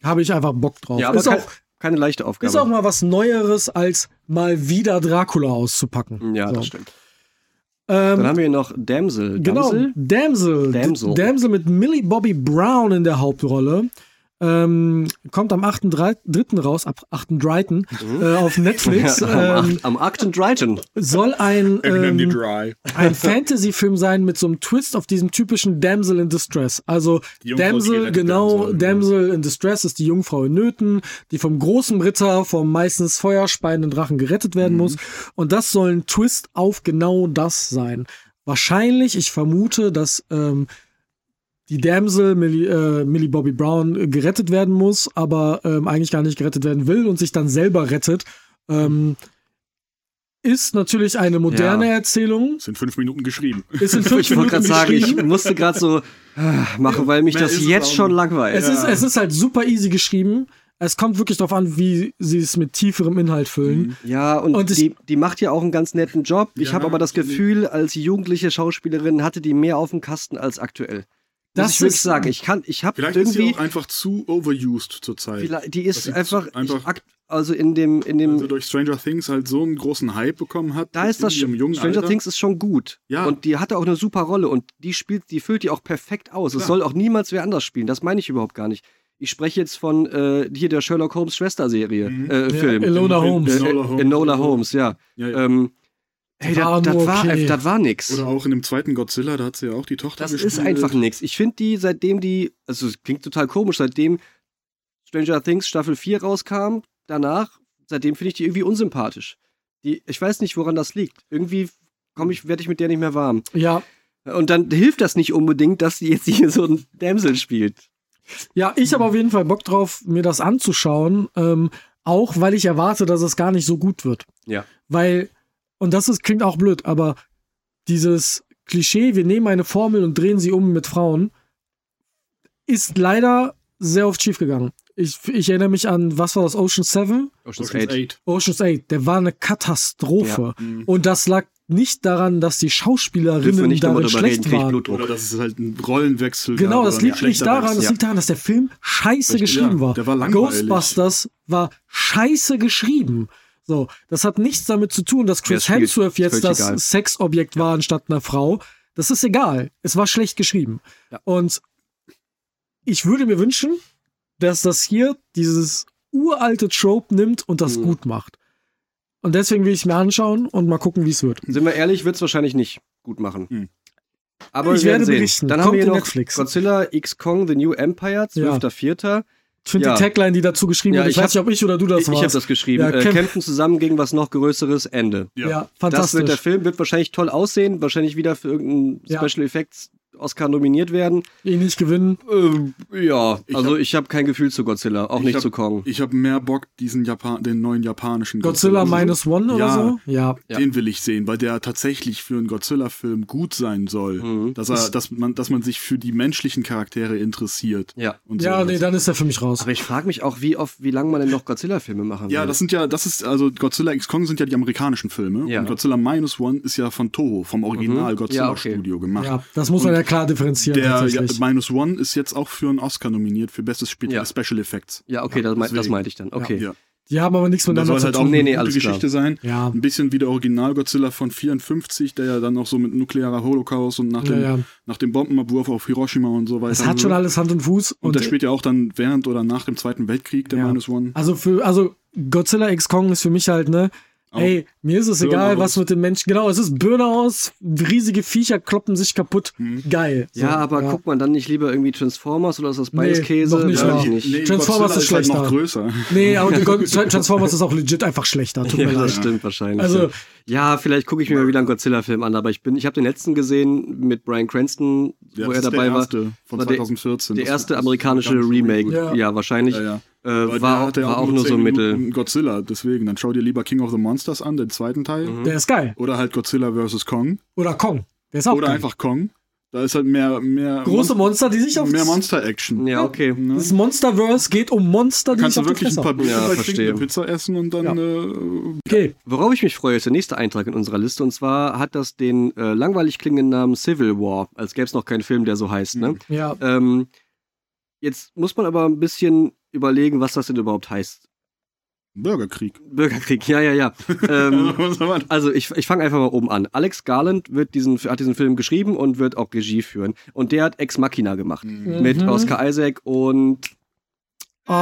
Habe ich einfach Bock drauf. Ja, aber ist, kein, auch, keine leichte Aufgabe. ist auch mal was Neueres, als mal wieder Dracula auszupacken. ja, So. das stimmt. Ähm, Dann haben wir hier noch Damsel. Genau, Damsel? Damsel. Damsel. Damsel mit Millie Bobby Brown in der Hauptrolle. Ähm, kommt am 8.3. raus, ab 8.3. Äh, auf Netflix. [laughs] am, ähm, Acht- am soll ein, ähm, ein [laughs] Fantasy-Film sein mit so einem Twist auf diesem typischen Damsel in Distress. Also Damsel, genau, ja. Damsel in Distress ist die Jungfrau in Nöten, die vom großen Ritter, vom meistens feuerspeienden Drachen gerettet Mhm. werden muss. Und das soll ein Twist auf genau das sein. Wahrscheinlich, ich vermute, dass ähm, die Damsel Millie, äh, Millie Bobby Brown äh, gerettet werden muss, aber ähm, eigentlich gar nicht gerettet werden will und sich dann selber rettet. Ähm, ist natürlich eine moderne Ja. Erzählung. Sind fünf Minuten geschrieben. Ist in [laughs] fünf Ich wollte gerade Minuten sagen, ich musste gerade so ah, machen, weil mich Mehr das jetzt schon langweilt. Es, ist, es ist halt super easy geschrieben. Es kommt wirklich darauf an, wie sie es mit tieferem Inhalt füllen. Ja, und, Und die, die macht ja auch einen ganz netten Job. Ich Ja, habe aber das Gefühl, als jugendliche Schauspielerin hatte die mehr auf dem Kasten als aktuell. Das Muss ich wirklich ist- sagen. Ich kann, ich habe Vielleicht ist sie irgendwie, auch einfach zu overused zurzeit. vielleicht, die ist einfach, einfach- ich, also in dem, in dem, Also durch Stranger Things halt so einen großen Hype bekommen hat. da ist das schon, Stranger Alter. Things ist schon gut. Ja. Und die hatte auch eine super Rolle und die spielt, die füllt die auch perfekt aus. Es soll auch niemals wer anders spielen. Das meine ich überhaupt gar nicht. Ich spreche jetzt von äh, hier der Sherlock Holmes Schwester-Serie, Mhm. äh, Film. Enola Holmes. Äh, Enola Holmes. Enola Holmes, ja. Ja, ja. Ähm, hey, War das nur war, okay. das war nix. Oder auch in dem zweiten Godzilla, da hat sie ja auch die Tochter Das gespielt. ist einfach nix. Ich finde die, seitdem die, also es klingt total komisch, seitdem Stranger Things Staffel 4 rauskam, danach, seitdem finde ich die irgendwie unsympathisch. Die, ich weiß nicht, woran das liegt. Irgendwie ich, werde ich mit der nicht mehr warm. Ja, Und dann hilft das nicht unbedingt, dass sie jetzt hier so ein Damsel spielt. Ja, ich habe auf jeden Fall Bock drauf, mir das anzuschauen. Ähm, auch weil ich erwarte, dass es gar nicht so gut wird. Ja. Weil, und das ist, klingt auch blöd, aber dieses Klischee, wir nehmen eine Formel und drehen sie um mit Frauen, ist leider sehr oft schiefgegangen. Ich, ich erinnere mich an, was war das, Ocean 7? Ocean's Ocean's 8. Eight. Ocean's 8, der war eine Katastrophe. Mhm. Und das lag nicht daran, dass die Schauspielerinnen nicht darin reden, schlecht ich waren. Oder dass es halt ein Rollenwechsel Genau, gab das liegt nicht daran, das Wechsel. liegt daran, dass der Film scheiße Richtig, geschrieben ja, war. der war langweilig. Ghostbusters war scheiße geschrieben. So, das hat nichts damit zu tun, dass Chris spielt, Hemsworth jetzt das egal. Sexobjekt war anstatt einer Frau. Das ist egal. Es war schlecht geschrieben. Ja. Und ich würde mir wünschen, dass das hier dieses uralte Trope nimmt und das Mhm. gut macht. Und deswegen will ich es mir anschauen und mal gucken, wie es wird. Sind wir ehrlich, wird es wahrscheinlich nicht gut machen. Hm. Aber Ich werde sehen. berichten. Dann Kommt haben wir noch Netflix. Godzilla X Kong The New Empire, 12.04. Ich finde Ja. die Tagline, die dazu geschrieben Ja, wurde, ich, ich weiß nicht, ob ich oder du das Ich, ich habe warst. das geschrieben. Ja, äh, kämpf- kämpfen zusammen gegen was noch Größeres, Ende. ja. Ja. Das fantastisch. wird der Film, wird wahrscheinlich toll aussehen, wahrscheinlich wieder für irgendeinen Ja. Special Effects Oscar nominiert werden. ihn nicht gewinnen. Ähm, ja, Ich also hab- ich habe kein Gefühl zu Godzilla, auch Ich nicht hab- zu Kong. Ich habe mehr Bock, diesen Japan den neuen japanischen Godzilla Godzilla. Minus One oder Ja. so? Ja. Ja. Den will ich sehen, weil der tatsächlich für einen Godzilla-Film gut sein soll. Mhm. Dass, er, dass, man, dass man sich für die menschlichen Charaktere interessiert. Ja. Und Ja, nee, dann ist er für mich raus. Aber ich frage mich auch, wie oft, wie lange man denn noch Godzilla-Filme machen Ja, will. das sind ja, das ist, also Godzilla X Kong sind ja die amerikanischen Filme. Ja. Und Godzilla Minus One ist ja von Toho, vom Original Mhm. Godzilla Ja, okay. Studio gemacht. Ja, das muss man Und klar differenzieren Der ja, tatsächlich. Minus One ist jetzt auch für einen Oscar nominiert, für bestes Spe Ja. Special Effects. ja, okay, das, mein- das meinte ich dann. Okay. Ja. Die haben aber nichts Und das miteinander soll zu halt auch tun. Nee, eine nee, gute alles klar. Geschichte sein. Ja. Ein bisschen wie der Original-Godzilla von 54, der ja dann noch so mit nuklearer Holocaust und nach Ja, dem, ja. nach dem Bombenabwurf auf Hiroshima und so weiter. Das hat schon alles Hand und Fuß. Und, Und, der spielt ja auch dann während oder nach dem Zweiten Weltkrieg, der Ja. Minus One. also für, also Godzilla X Kong ist für mich halt, ne, Ey, mir ist es Birne egal, aus. was mit den Menschen, genau, es ist Birne aus, riesige Viecher kloppen sich kaputt, Mhm. geil. So, Ja, aber guckt man dann nicht lieber irgendwie Transformers oder ist das beides Nee, Käse? noch nicht mal. ich nicht. Nee, Transformers Godzilla ist halt noch schlechter. größer. Nee, aber [laughs] Transformers ist auch legit einfach schlechter, tut Ja, mir leid. das stimmt wahrscheinlich. Also- ja. ja, vielleicht gucke ich mir mal wieder einen Godzilla-Film an, aber ich bin, ich habe den letzten gesehen mit Brian Cranston, Ja, wo das er ist dabei der war. erste von War der- 2014. Der Das- erste amerikanische Remake, ja, Ja. wahrscheinlich. Äh, war, ja war auch nur so 10 mittel. Godzilla, deswegen. Dann schau dir lieber King of the Monsters an, den zweiten Teil. Mhm. Der ist geil. Oder halt Godzilla vs. Kong. Oder Kong. Der ist auch Oder geil. einfach Kong. Da ist halt mehr, mehr, Große Monster, die sich auf mehr Monster-Action. Ja, okay. Ne? Das Monsterverse geht um Monster, die Kannst sich du auf die wirklich ein paar Ja, verstehe. Pizza essen und dann Ja. äh, Okay, Worauf ich mich freue, ist der nächste Eintrag in unserer Liste. Und zwar hat das den äh, langweilig klingenden Namen Civil War, als gäbe es noch keinen Film, der so heißt. Ne? ja. Ähm, jetzt muss man aber ein bisschen überlegen, was das denn überhaupt heißt. Bürgerkrieg. Bürgerkrieg, ja, ja, ja. [laughs] ähm, also ich, ich fange einfach mal oben an. Alex Garland wird diesen, hat diesen Film geschrieben und wird auch Regie führen. Und der hat Ex Machina gemacht. Mhm. Mit Mhm. Oscar Isaac und Äh,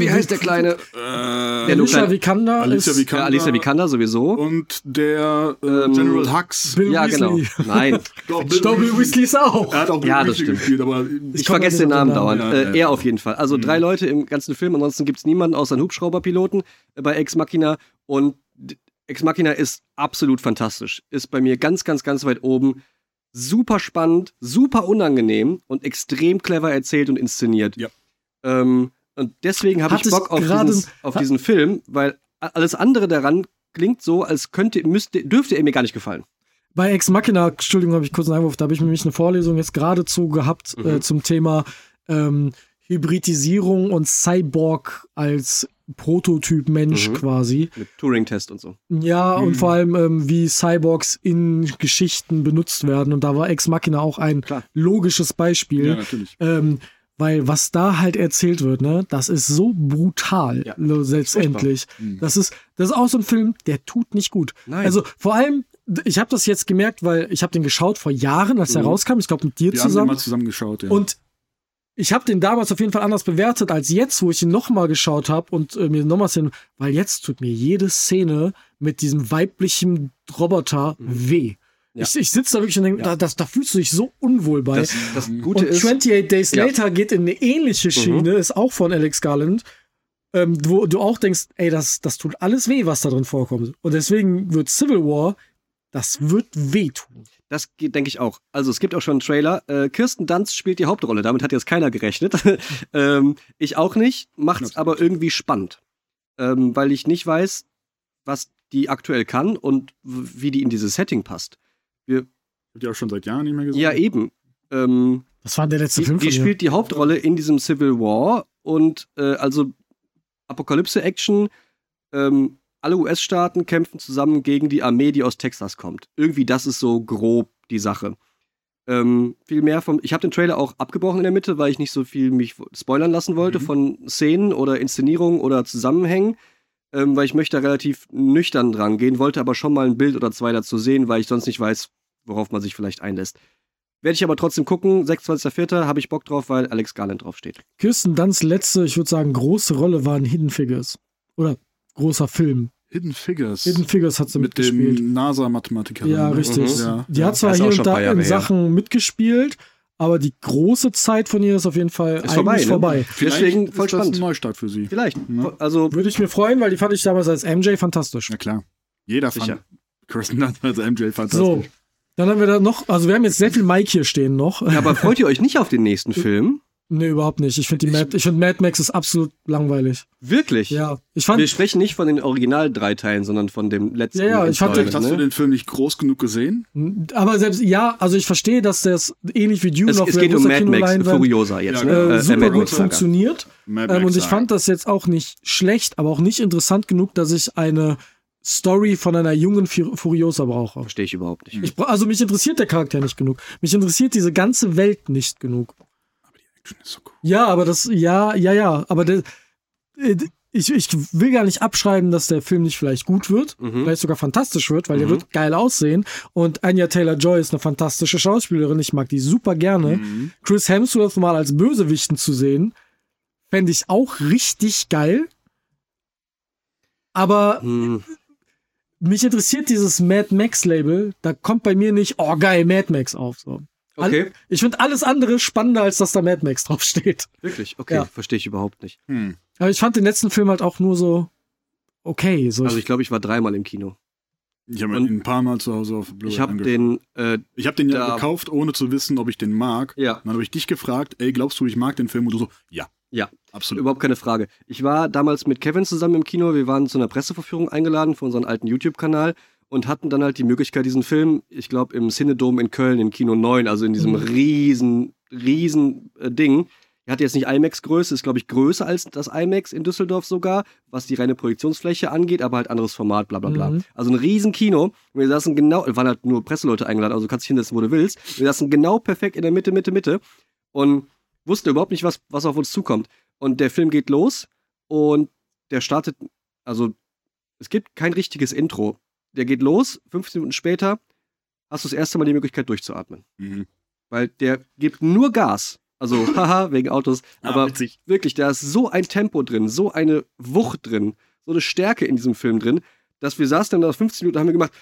wie heißt der [laughs] kleine? Äh, Der Alicia Vikander Alicia ist Vikander. Ja, Alicia Vikander sowieso. und der äh, Ähm, General Hux. Bill ja, genau. [laughs] Weasley. Nein, Doch, Dobby Weasley ist auch. Er hat auch Bill Ja, das Weasley stimmt. gespielt, aber ich komm vergesse den Namen dauernd. Ja, äh, ja, er auf jeden Fall. Also Mhm. drei Leute im ganzen Film. Ansonsten gibt es niemanden außer einen Hubschrauberpiloten bei Ex Machina. Und Ex Machina ist absolut fantastisch. Ist bei mir ganz, ganz, ganz weit oben. Super spannend, super unangenehm und extrem clever erzählt und inszeniert. Ja. Ähm, und deswegen habe ich Bock auf, dieses, auf diesen Film, weil alles andere daran klingt so, als könnte, müsste, dürfte er mir gar nicht gefallen. Bei Ex Machina, Entschuldigung, habe ich kurz einen Einwurf, da habe ich nämlich eine Vorlesung jetzt geradezu gehabt Mhm. äh, zum Thema ähm, Hybridisierung und Cyborg als Prototyp-Mensch Mhm. quasi. Mit Turing-Test und so. Ja, und Mhm. vor allem, ähm, wie Cyborgs in Geschichten benutzt werden. Und da war Ex Machina auch ein Klar. logisches Beispiel. ja, natürlich. Ähm, weil was da halt erzählt wird, ne, das ist so brutal, Ja. lo- selbstendlich. Mhm. Das ist, das ist auch so ein Film, der tut nicht gut. Nein. Also vor allem, ich habe das jetzt gemerkt, weil ich habe den geschaut vor Jahren, als er Mhm. rauskam, ich glaube mit dir Wir haben den zusammen. mal zusammen geschaut, ja. Und ich habe den damals auf jeden Fall anders bewertet als jetzt, wo ich ihn nochmal geschaut habe und äh, mir nochmal Szenen, weil jetzt tut mir jede Szene mit diesem weiblichen Roboter weh. Mhm. Ja. Ich, ich sitze da wirklich und denke, Ja. da, das, da fühlst du dich so unwohl bei. Das, das Gute Und ist. 28 Days Ja. Later geht in eine ähnliche Schiene, ist auch von Alex Garland, ähm, wo du auch denkst, ey, das, das tut alles weh, was da drin vorkommt. Und deswegen wird Civil War Das wird wehtun. Das denke ich auch. Also es gibt auch schon einen Trailer. Äh, Kirsten Dunst spielt die Hauptrolle. Damit hat jetzt keiner gerechnet. [laughs] ähm, ich auch nicht. Macht's Knapp. aber irgendwie spannend. Ähm, weil ich nicht weiß, was die aktuell kann und wie die in dieses Setting passt. Wir, Wird ja auch schon seit Jahren nicht mehr gesehen. ja, eben. Ähm, Das war der letzte die, Film von die ihr. spielt die Hauptrolle in diesem Civil War und äh, also Apokalypse-Action. Ähm, alle US-Staaten kämpfen zusammen gegen die Armee, die aus Texas kommt. Irgendwie, das ist so grob die Sache. Ähm, viel mehr vom. Ich habe den Trailer auch abgebrochen in der Mitte, weil ich nicht so viel mich spoilern lassen wollte Mhm. von Szenen oder Inszenierungen oder Zusammenhängen, ähm, weil ich möchte da relativ nüchtern dran gehen, wollte aber schon mal ein Bild oder zwei dazu sehen, weil ich sonst nicht weiß, worauf man sich vielleicht einlässt. Werde ich aber trotzdem gucken. 26.04. habe ich Bock drauf, weil Alex Garland draufsteht. Kirsten Dunsts letzte, ich würde sagen, große Rolle war in Hidden Figures. Oder großer Film. Hidden Figures. Hidden Figures hat sie mit mitgespielt. dem NASA-Mathematiker. Ja, richtig. Ja. Die hat zwar hier und da in her. Sachen mitgespielt, aber die große Zeit von ihr ist auf jeden Fall Ist eigentlich vorbei, ne? vorbei. Vielleicht Deswegen voll ist das spannend. ein Neustart für sie. Vielleicht. Ja. Also, Würde ich mir freuen, weil die fand ich damals als MJ fantastisch. Na klar. Jeder Sicher. fand Kirsten Dunst als MJ So, fantastisch. dann haben wir da noch, also wir haben jetzt sehr viel Mike hier stehen noch. ja, aber freut ihr euch nicht auf den nächsten Film? Nee, überhaupt nicht. Ich finde Mad, ich find Mad Max ist absolut langweilig. Wirklich? Ja, ich fand, Wir sprechen nicht von den Original drei Teilen, sondern von dem letzten. Ja, ja, ich fand Installment, hast du ne? den Film nicht groß genug gesehen? aber selbst, ja, also ich verstehe, dass das ähnlich wie Dune Es, auf es der geht um Mad Max, Furiosa jetzt. Ja, ne? genau. äh, Äh, super Mad gut Max Saga. funktioniert. Mad Ähm, und ich fand das jetzt auch nicht schlecht, aber auch nicht interessant genug, dass ich eine Story von einer jungen Fur- Furiosa brauche. Verstehe ich überhaupt nicht. Ich, also mich interessiert der Charakter nicht genug. Mich interessiert diese ganze Welt nicht genug. So cool. Ja, aber das, ja, ja, ja, aber der, äh, ich, ich will gar nicht abschreiben, dass der Film nicht vielleicht gut wird, Mhm. vielleicht sogar fantastisch wird, weil der Mhm. wird geil aussehen. Und Anya Taylor-Joy ist eine fantastische Schauspielerin, ich mag die super gerne. Mhm. Chris Hemsworth mal als Bösewichten zu sehen, fände ich auch richtig geil. Aber Hm, mich interessiert dieses Mad Max Label, da kommt bei mir nicht, oh geil, Mad Max auf. So. Okay, Ich finde alles andere spannender, als dass da Mad Max draufsteht. wirklich, [laughs] okay, Ja. verstehe ich überhaupt nicht. Hm. Aber ich fand den letzten Film halt auch nur so okay. So Also ich glaube, ich war dreimal im Kino. Ich habe Und- ihn ein paar Mal zu Hause auf Blu-ray Ich habe den, äh, Ich habe den ja gekauft, ohne zu wissen, ob ich den mag. ja, Dann habe ich dich gefragt, ey, glaubst du, ich mag den Film? Und du so, ja. Ja. Absolut. Überhaupt keine Frage. Ich war damals mit Kevin zusammen im Kino. Wir waren zu einer Presseverführung eingeladen für unseren alten YouTube-Kanal und hatten dann halt die Möglichkeit, diesen Film, ich glaube, im Cinedom in Köln, in Kino 9, also in diesem Mhm. riesen, riesen äh, Ding. Er hat jetzt nicht IMAX-Größe, ist, glaube ich, größer als das IMAX in Düsseldorf sogar, was die reine Projektionsfläche angeht, aber halt anderes Format, bla bla bla. Mhm. Also ein riesen Kino. Und wir saßen genau, waren halt nur Presseleute eingeladen, also du kannst dich hinsetzen, wo du willst. Wir saßen genau perfekt in der Mitte, Mitte, Mitte und wussten überhaupt nicht, was, was auf uns zukommt. Und der Film geht los und der startet, also es gibt kein richtiges Intro. Der geht los, 15 Minuten später hast du das erste Mal die Möglichkeit durchzuatmen. Mhm. Weil der gibt nur Gas. Also, [laughs] haha, wegen Autos. Ah, Aber witzig. wirklich, da ist so ein Tempo drin, so eine Wucht drin, so eine Stärke in diesem Film drin, dass wir saßen dann nach 15 Minuten haben wir gemacht,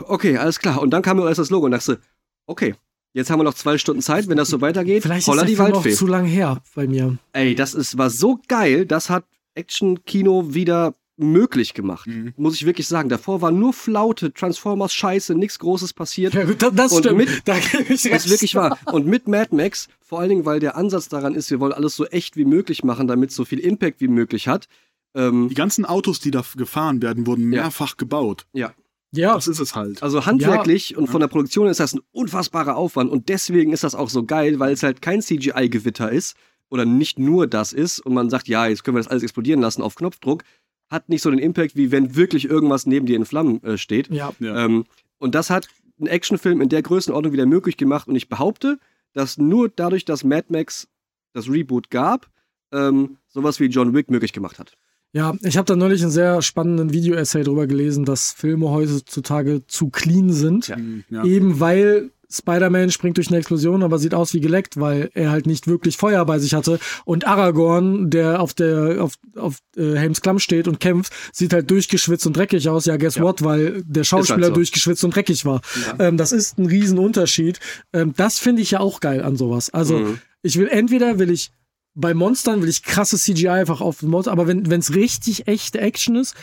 okay, alles klar. Und dann kam mir erst das Logo und dachte, okay, jetzt haben wir noch zwei Stunden Zeit, wenn das so weitergeht, Vielleicht holla ist die der Film auch Waldfee. zu lang her bei mir. Ey, das ist, war so geil, das hat Action-Kino wieder möglich gemacht. Mhm. Muss ich wirklich sagen. Davor war nur Flaute, Transformers Scheiße, nichts Großes passiert. Ja, das, das Und stimmt. mit- da ich Das wirklich wahr. [laughs] Und mit Mad Max, vor allen Dingen, weil der Ansatz daran ist, wir wollen alles so echt wie möglich machen, damit es so viel Impact wie möglich hat. Ähm, Die ganzen Autos, die da gefahren werden, wurden Ja. mehrfach gebaut. ja, Ja, Das ist es halt. also handwerklich und von der Produktion ist das ein unfassbarer Aufwand und deswegen ist das auch so geil, weil es halt kein CGI-Gewitter ist oder nicht nur das ist und man sagt, ja, jetzt können wir das alles explodieren lassen auf Knopfdruck, hat nicht so den Impact, wie wenn wirklich irgendwas neben dir in Flammen äh, steht. ja. Ja. Ähm, und das hat einen Actionfilm in der Größenordnung wieder möglich gemacht. Und ich behaupte, dass nur dadurch, dass Mad Max das Reboot gab, ähm, sowas wie John Wick möglich gemacht hat. Ja, ich habe da neulich einen sehr spannenden Video-Essay drüber gelesen, dass Filme heutzutage zu clean sind. Ja. Mhm, ja. Eben weil Spider-Man springt durch eine Explosion, aber sieht aus wie geleckt, weil er halt nicht wirklich Feuer bei sich hatte. Und Aragorn, der auf der auf, auf äh, Helms Klamm steht und kämpft, sieht halt durchgeschwitzt und dreckig aus. Ja, guess Ja. what? Weil der Schauspieler so. durchgeschwitzt und dreckig war. Ähm, das ist ein Riesenunterschied. Ähm, das finde ich ja auch geil an sowas. Also Mhm. ich will entweder will ich bei Monstern will ich krasse CGI einfach auf den Monster, aber wenn es richtig echte Action ist,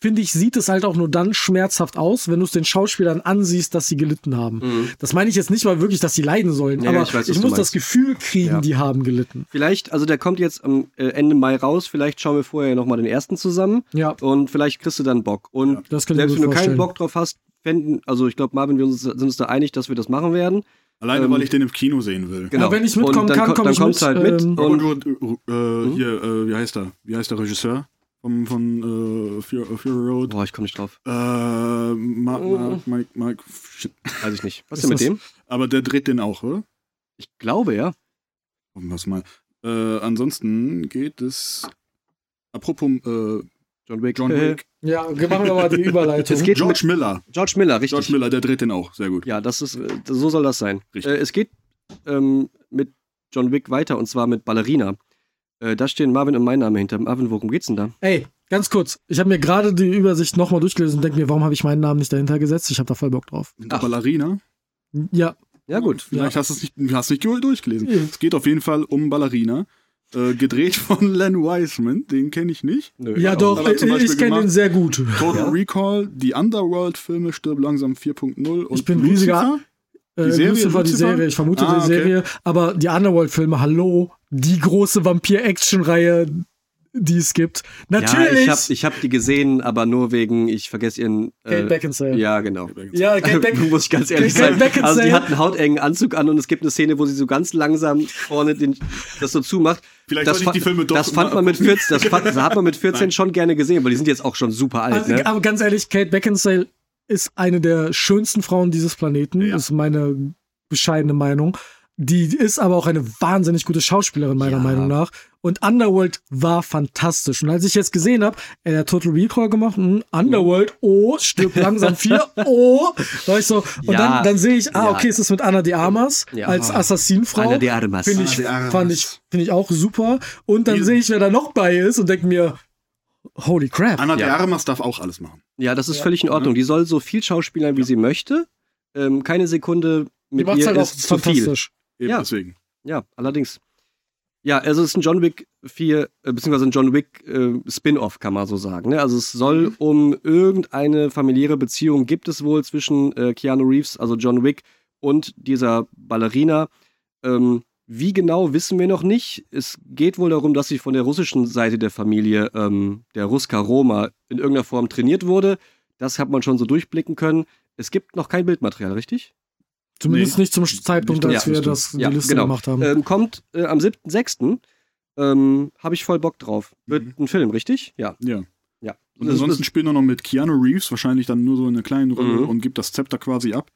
finde ich, sieht es halt auch nur dann schmerzhaft aus, wenn du es den Schauspielern ansiehst, dass sie gelitten haben. Mhm. Das meine ich jetzt nicht mal wirklich, dass sie leiden sollen, Ja, aber ich ich, weiß, du muss das Gefühl kriegen, Ja. die haben gelitten. Vielleicht, also der kommt jetzt am äh, Ende Mai raus, vielleicht schauen wir vorher nochmal den ersten zusammen Ja, und vielleicht kriegst du dann Bock. Und ich selbst wenn du keinen vorstellen. Bock drauf hast, fänden, also ich glaube, Marvin, wir uns, sind uns da einig, dass wir das machen werden. Alleine, Ähm, weil ich den im Kino sehen will. Genau. wenn ich mitkommen dann, kann, ko- komm dann ich kommst mit. du halt mit. Ähm, und, Und, äh, hier, äh, wie heißt er? Wie heißt der Regisseur vom, von äh, Fury, Fury Road? boah, ich komme nicht drauf. Äh, Mark, Mark, Mike, Mike, shit. Weiß ich nicht. Was Ist denn mit das- dem? Aber der dreht den auch, oder? Ich glaube, ja. Gucken wir es mal. Äh, ansonsten geht es. Apropos äh, John Wick. John Wick. [laughs] Ja, machen wir mal die Überleitung. Es geht George Miller. George Miller, richtig. George Miller, der dreht den auch. Sehr gut. Ja, das ist, äh, so soll das sein. Richtig. Äh, es geht ähm, mit John Wick weiter und zwar mit Ballerina. Äh, da stehen Marvin und mein Name hinter. Marvin, worum geht's denn da? Ey, ganz kurz. Ich habe mir gerade die Übersicht nochmal durchgelesen und denke mir, warum habe ich meinen Namen nicht dahinter gesetzt? Ich habe da voll Bock drauf. Hinter Ach. Ballerina. Ja, Ja, gut. Vielleicht hast du es nicht, hast nicht durchgelesen. Ja. Es geht auf jeden Fall um Ballerina. Äh, gedreht [laughs] von Len Wiseman, den kenne ich nicht. Nö, ja doch, ich, ich kenne den sehr gut. Total Ja. Recall, die Underworld-Filme Stirb langsam 4.0 und Ich bin riesiger- Die Äh, Serie, Lucifer, die? Serie, ich vermute Ah, die okay. Serie, aber die Underworld-Filme, hallo, die große Vampir-Action-Reihe, die es gibt. Ja, Natürlich! ich habe ich hab die gesehen, aber nur wegen, ich vergesse ihren. Kate Äh, Beckinsale. ja, genau. Ja, Kate [laughs] Beck Muss ich ganz ehrlich Kate sein. Beckinsale. Also die hat einen hautengen Anzug an und es gibt eine Szene, wo sie so ganz langsam vorne den, das so zumacht. Vielleicht das, ich die Filme doch das fand man mit 14, das, fand, das [laughs] hat man mit 14 schon gerne gesehen, weil die sind jetzt auch schon super alt. Also, Ne? Aber ganz ehrlich, Kate Beckinsale ist eine der schönsten Frauen dieses Planeten, Ja. ist meine bescheidene Meinung. Die ist aber auch eine wahnsinnig gute Schauspielerin, meiner Ja. Meinung nach. Und Underworld war fantastisch. Und als ich jetzt gesehen habe, er hat Total Recall gemacht, hm, Underworld, oh, stirbt langsam vier, [laughs] oh, da war ich so, und Ja. dann, dann sehe ich, ah, okay, es ist mit Anna de Armas Ja. als Assassinenfrau. Einer der Armas. Finde ich, Anna de fand ich, finde ich auch super. Und dann sehe ich, wer da noch bei ist und denke mir, holy crap. Anna de Ja. Armas darf auch alles machen. Ja, das ist Ja. völlig in Ordnung. Die soll so viel schauspielern, wie sie möchte. Ähm, keine Sekunde Die mit ihr halt ist zu viel. fantastisch. Eben Ja. deswegen. Ja, allerdings. Ja, also es ist ein John Wick 4, äh, beziehungsweise ein John Wick äh, Spin-off, kann man so sagen. Ne? Also es soll um irgendeine familiäre Beziehung gibt es wohl zwischen äh, Keanu Reeves, also John Wick, und dieser Ballerina. Ähm, wie genau wissen wir noch nicht. Es geht wohl darum, dass sie von der russischen Seite der Familie, ähm, der Ruska Roma, in irgendeiner Form trainiert wurde. Das hat man schon so durchblicken können. Es gibt noch kein Bildmaterial, richtig? Zumindest Nee. nicht zum Zeitpunkt, als das wir das die Ja, Liste genau. gemacht haben. Ähm, kommt äh, am 7.6. Ähm, Habe ich voll Bock drauf. Wird Mhm. ein Film, richtig? Ja. Ja. Ja. Und Das- ansonsten spielt er noch mit Keanu Reeves, wahrscheinlich dann nur so eine kleine Rolle Mhm. und gibt das Zepter quasi ab.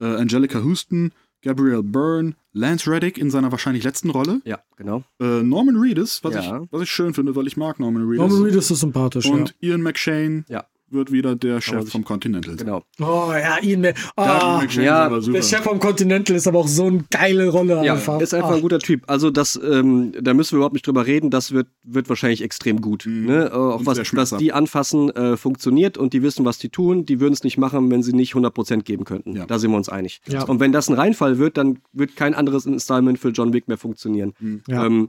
Äh, Angelica Houston, Gabrielle Byrne, Lance Reddick in seiner wahrscheinlich letzten Rolle. Ja, genau. Äh, Norman Reedus, was, Ja. ich, was ich schön finde, weil ich mag Norman Reedus. Norman Reedus ist sympathisch, und Ian McShane Ja. Wird wieder der Chef sich- vom Continental. sein. Genau. Oh ja, Ian Ah, Ian McShane ja, der Chef vom Continental ist aber auch so eine geile Rolle Ja, einfach. ist einfach Ah. ein guter Typ. Also das, ähm, da müssen wir überhaupt nicht drüber reden. Das wird, wird wahrscheinlich extrem gut. Mhm. Ne? Äh, auch Und was, was die anfassen, äh, funktioniert und die wissen, was die tun. Die würden es nicht machen, wenn sie nicht 100% geben könnten. Ja. Da sind wir uns einig. Ja. Und wenn das ein Reinfall wird, dann wird kein anderes Installment für John Wick mehr funktionieren. Ja. Ähm,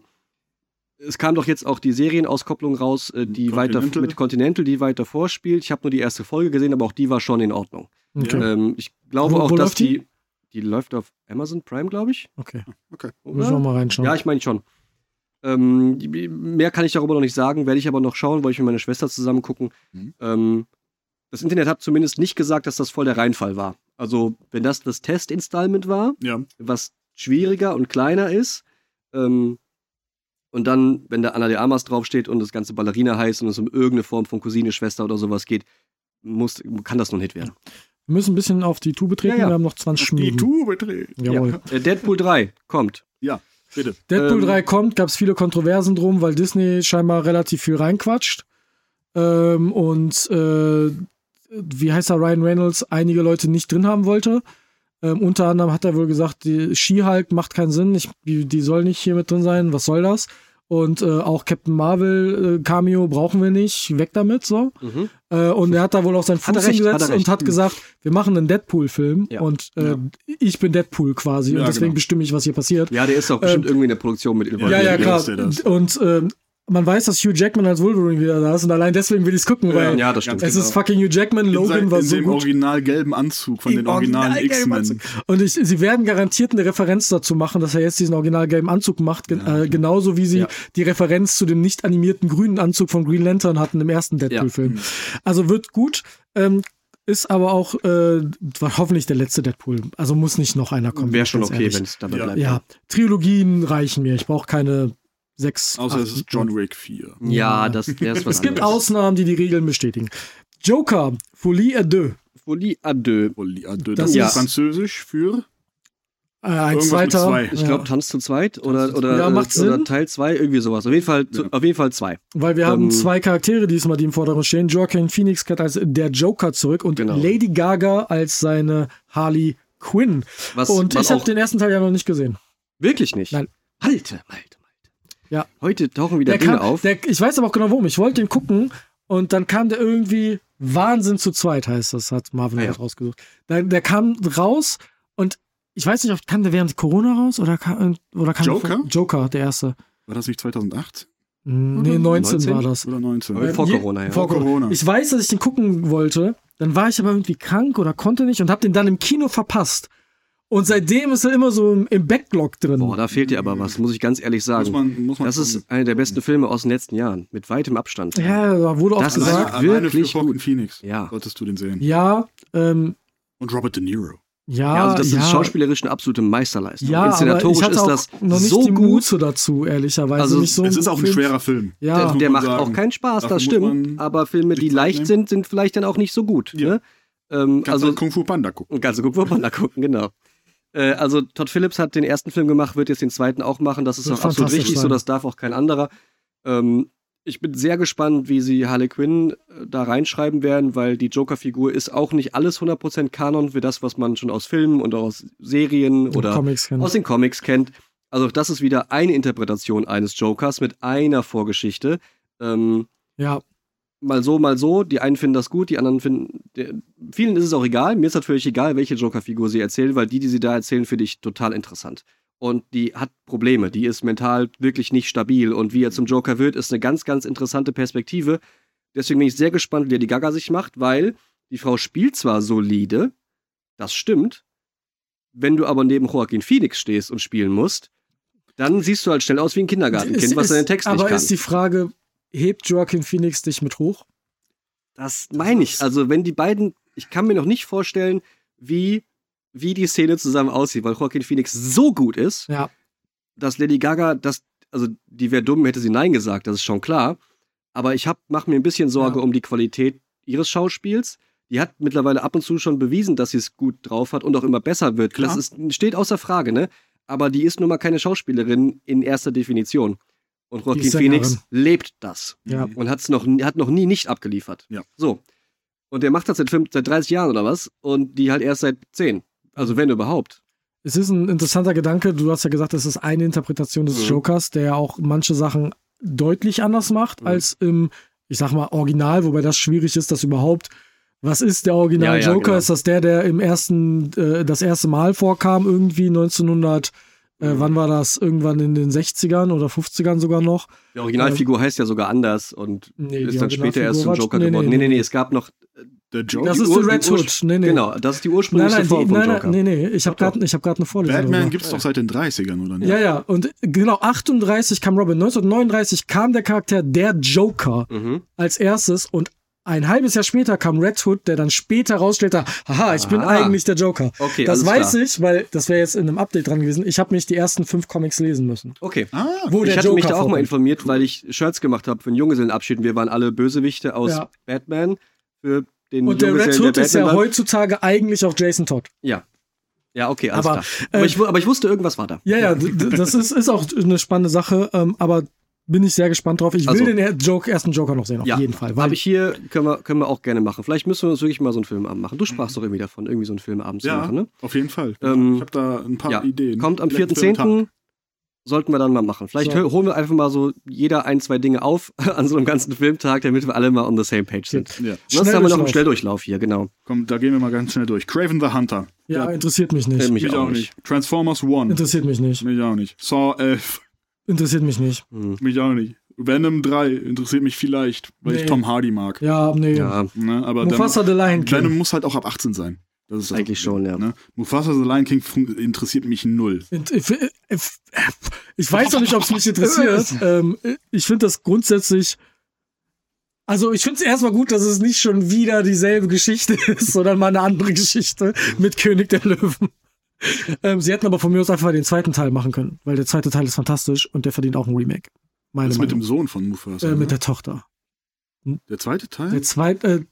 es kam doch jetzt auch die Serienauskopplung raus, äh, die weiter mit Continental, die weiter vorspielt. Ich habe nur die erste Folge gesehen, aber auch die war schon in Ordnung. Okay. Ähm, ich glaube Wo- auch, wo dass läuft die? die, die läuft auf Amazon Prime, glaube ich. okay. Okay. Müssen wir mal reinschauen. Ja, ich meine schon. Ähm, die- mehr kann ich darüber noch nicht sagen, werde ich aber noch schauen, weil ich mit meiner Schwester zusammen gucken. Mhm. Ähm, das Internet hat zumindest nicht gesagt, dass das voll der Reinfall war. Also, wenn das das Test-Installment war, Ja. was schwieriger und kleiner ist, ähm, und dann, wenn da Anna de Armas draufsteht und das ganze Ballerina heißt und es um irgendeine Form von Cousine, Schwester oder sowas geht, muss, kann das noch ein Hit werden. Wir müssen ein bisschen auf die Tube treten, Ja, ja. wir haben noch 20 Die Minuten. Tube dreht. Jawohl. Ja. Äh, Deadpool 3 kommt. Bitte. Deadpool Ähm, 3 kommt, gab es viele Kontroversen drum, weil Disney scheinbar relativ viel reinquatscht. Ähm, und äh, wie heißt er, Ryan Reynolds, einige Leute nicht drin haben wollte. Ähm, unter anderem hat er wohl gesagt, die She-Hulk macht keinen Sinn, ich, die, die soll nicht hier mit drin sein, was soll das? Und äh, auch Captain Marvel äh, Cameo brauchen wir nicht, weg damit, so. Mhm. Äh, und er hat da wohl auch seinen Fuß hingesetzt und hat gesagt, wir machen einen Deadpool-Film Ja. und äh, Ja. ich bin Deadpool quasi Ja, und deswegen genau. bestimme ich, was hier passiert. Ja, der ist auch bestimmt irgendwie in der Produktion mit Ja, involviert. ja, Ja, klar. Und ähm, man weiß, dass Hugh Jackman als Wolverine wieder da ist und allein deswegen will ich es gucken, weil Ja, das stimmt. es genau. ist fucking Hugh Jackman, In, Logan sein, war in so dem gut. original gelben Anzug von den Im originalen originalgelben X-Men. Und ich, sie werden garantiert eine Referenz dazu machen, dass er jetzt diesen originalgelben Anzug macht, gen äh, genauso wie sie Ja. die Referenz zu dem nicht animierten grünen Anzug von Green Lantern hatten im ersten Deadpool-Film. Also wird gut, ähm, ist aber auch äh, war hoffentlich der letzte Deadpool. Also muss nicht noch einer kommen. Wäre schon okay, wenn es dabei Ja. bleibt. Ja, Trilogien reichen mir. Ich brauche keine sechs. Außer es ist John Wick 4. Ja, das der ist was Es gibt anderes. Ausnahmen, die die Regeln bestätigen. Joker, Folie à deux. Folie à deux. Das, Das ist französisch für Äh, ein Irgendwas zweiter. zwei. Ich glaube, Tanz zu zweit oder, oder, Ja, macht äh, oder. Teil 2, irgendwie sowas. Auf jeden Fall, Ja. auf jeden Fall zwei. Weil wir haben Ähm, zwei Charaktere diesmal, die im Vordergrund stehen. Joaquin Phoenix kehrt als der Joker zurück und Genau. Lady Gaga als seine Harley Quinn. Was, und was ich habe den ersten Teil ja noch nicht gesehen. wirklich nicht. Nein. Malte, Malte. Ja. Heute tauchen wieder Der Dinge kam, auf. Der, ich weiß aber auch genau warum. Ich wollte den gucken und dann kam der irgendwie Wahnsinn zu zweit, heißt das, hat Marvin Ah, ja. halt rausgesucht. Der, der kam raus und ich weiß nicht, ob kam der während Corona raus oder kam, oder kam Joker? Der, Joker, der erste. War das nicht 2008 Hm, Nee, 19, 19? war das. oder 19? Aber vor je- Corona, ja. Vor Corona. Corona. Ich weiß, dass ich den gucken wollte. Dann war ich aber irgendwie krank oder konnte nicht und habe den dann im Kino verpasst. Und seitdem ist er immer so im, Backlog drin. Boah, da fehlt dir aber was, muss ich ganz ehrlich muss sagen. man, muss man das ist einer der besten Filme aus den letzten Jahren. Mit weitem Abstand. ja, da wurde oft Das ist gesagt. alleine, alleine wirklich für Joaquin gut. Phoenix Ja. solltest du den sehen. Ja, ähm, Und Robert De Niro. ja, Ja, also das ja, ist schauspielerisch eine absolute Meisterleistung. Ja, aber Inszenatorisch ich hatte ist auch das noch nicht so die gut. Muße dazu, ehrlicherweise. Also nicht so es ist auch ein Film- schwerer Film. Ja, muss Der man macht sagen. auch keinen Spaß, Dafür das muss stimmt. Aber Filme, die leicht nehmen. sind, sind vielleicht dann auch nicht so gut. Ja. Ne? Ähm, Kannst also halt Kung Fu Panda gucken. Und kannst du gucken, wo man da gucken, genau. Äh, also Todd Phillips hat den ersten Film gemacht, wird jetzt den zweiten auch machen. Das ist auch absolut richtig, so das darf auch kein anderer. Ähm, ich bin sehr gespannt, wie sie Harley Quinn äh, da reinschreiben werden, weil die Joker-Figur ist auch nicht alles 100% Kanon für das, was man schon aus Filmen und aus Serien und oder aus den Comics kennt. Also das ist wieder eine Interpretation eines Jokers mit einer Vorgeschichte. Ähm, Ja, mal so, mal so. Die einen finden das gut, die anderen finden. Der, vielen ist es auch egal. Mir ist völlig egal, welche Joker-Figur sie erzählen, weil die, die sie da erzählen, finde ich total interessant. Und die hat Probleme. Die ist mental wirklich nicht stabil. Und wie er zum Joker wird, ist eine ganz, ganz interessante Perspektive. Deswegen bin ich sehr gespannt, wie Lady Gaga sich macht, weil die Frau spielt zwar solide, das stimmt. Wenn du aber neben Joaquin Phoenix stehst und spielen musst, dann siehst du halt schnell aus wie ein Kindergartenkind, Ist- was seinen Text aber nicht kann. ist die Frage, hebt Joaquin Phoenix dich mit hoch? Das meine ich. Also, wenn die beiden, ich kann mir noch nicht vorstellen, wie, wie die Szene zusammen aussieht, weil Joaquin Phoenix so gut ist, Ja. dass Lady Gaga, das, also die wäre dumm, hätte sie Nein gesagt, das ist schon klar. Aber ich hab, mach mir ein bisschen Sorge Ja. um die Qualität ihres Schauspiels. Die hat mittlerweile ab und zu schon bewiesen, dass sie es gut drauf hat und auch immer besser wird. Klar. Das ist, steht außer Frage, ne? Aber die ist nun mal keine Schauspielerin in erster Definition. Und Joaquin. Phoenix lebt das Ja. und hat's noch, hat noch nie nicht abgeliefert. Ja. So. Und der macht das seit, fünf, seit 30 Jahren oder was? Und die halt erst seit 10. Also wenn überhaupt. Es ist ein interessanter Gedanke. Du hast ja gesagt, es ist eine Interpretation des Mhm. Jokers, der ja auch manche Sachen deutlich anders macht Mhm. als im, ich sag mal, Original, wobei das schwierig ist, dass überhaupt. Was ist der Original Ja, ja, Joker? genau. Ist das der, der im ersten, äh, das erste Mal vorkam, irgendwie 1900, äh, wann war das? Irgendwann in den 60ern oder 50ern sogar noch? Die Originalfigur heißt ja sogar anders und Nee, ist dann später erst zum Joker nee, geworden. nee, Nee, nee, es gab noch. Der Joker. Das ist die Red Hood. Nee, nee. Genau, das ist die Nein, ursprüngliche nein, Form die, nein, Joker. nein, nee, nee. Ich habe gerade hab eine Vorlesung. Batman darüber. gibt's doch seit den 30ern, oder nicht? Ja, ja, und genau, 38 kam Robin, 1939 kam der Charakter der Joker Mhm. als erstes und ein halbes Jahr später kam Red Hood, der dann später rausstellte, haha, ich bin Ah. eigentlich der Joker. Okay, das weiß klar. ich, weil das wäre jetzt in einem Update dran gewesen. Ich habe mich die ersten fünf Comics lesen müssen. Okay. Ah, Wo Ich der hatte Joker mich da auch mal informiert, weil ich Shirts gemacht habe für einen Junggesellenabschied. Wir waren alle Bösewichte aus Ja. Batman für den Und der Red Hood der ist ja heutzutage eigentlich auch Jason Todd. Ja. Ja, okay, alles Aber, klar. Aber, äh, ich, aber ich wusste, irgendwas war da. Ja, ja, das ist, ist auch eine spannende Sache, ähm, aber bin ich sehr gespannt drauf. Ich will Also- den Joke, ersten Joker noch sehen, auf Ja, jeden Fall. Habe ich hier, können wir, können wir auch gerne machen. Vielleicht müssen wir uns wirklich mal so einen Filmabend machen. Du sprachst doch irgendwie davon, irgendwie so einen Filmabend zu ja, machen, ne? auf jeden Fall. Ähm, ich habe da ein paar ja, Ideen. Kommt am Vielleicht für den Tag. 4.10. sollten wir dann mal machen. Vielleicht So. holen wir einfach mal so jeder ein, zwei Dinge auf [laughs] an so einem ganzen Filmtag, damit wir alle mal on the same page sind. Ja, Sonst haben wir noch einen Schnelldurchlauf. Hier, genau. komm, da gehen wir mal ganz schnell durch. Craven the Hunter. Ja, interessiert mich nicht. Äh, mich, Mich auch nicht. Transformers One. Interessiert mich nicht. Mich auch nicht. Saw 11. Interessiert mich nicht. Hm. Mich auch nicht. Venom 3 interessiert mich vielleicht, weil Nee. ich Tom Hardy mag. Ja, nee. Ja, Ne? Aber Mufasa the Lion dann, Venom King. muss halt auch ab 18 sein. Das ist das Eigentlich Problem, schon, ja. Ne? Mufasa the Lion King fun- interessiert mich null. Ich weiß noch nicht, ob es mich interessiert. [laughs] ähm, ich finde das grundsätzlich. Also ich finde es erstmal gut, dass es nicht schon wieder dieselbe Geschichte [laughs] ist, sondern mal eine andere Geschichte mit König der Löwen. Ähm, sie hätten aber von mir aus einfach den zweiten Teil machen können, weil der zweite Teil ist fantastisch und der verdient auch ein Remake. Meine Das mit dem Meinung. Sohn von Mufasa. äh, ne? mit der Tochter. der zweite Teil? Der zweite, äh,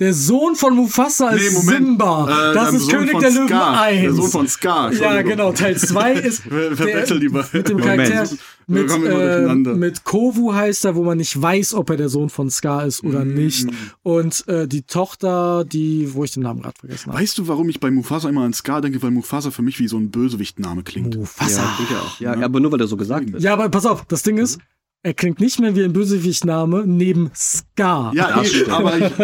der Sohn von Mufasa ist Nee, Moment. Simba. Äh, das der ist Sohn König der Löwen Scar. 1. Der Sohn von Scar. ja, genau. Teil 2 [laughs] ist Ver verwechsel die beiden. mit dem. Charakter mit, äh, mit Kovu heißt er, wo man nicht weiß, ob er der Sohn von Scar ist oder Mm. nicht. Und äh, die Tochter, die, wo ich den Namen gerade vergessen habe. Weißt du, warum ich bei Mufasa immer an Scar denke? Weil Mufasa für mich wie so ein Bösewichtname klingt. Mufasa. ja, klingt ja auch. Ja, aber nur weil er so gesagt wird. Ja, aber pass auf, das Ding ist, er klingt nicht mehr wie ein Bösewichtname neben Scar. Ja, [laughs] das stimmt. aber ich,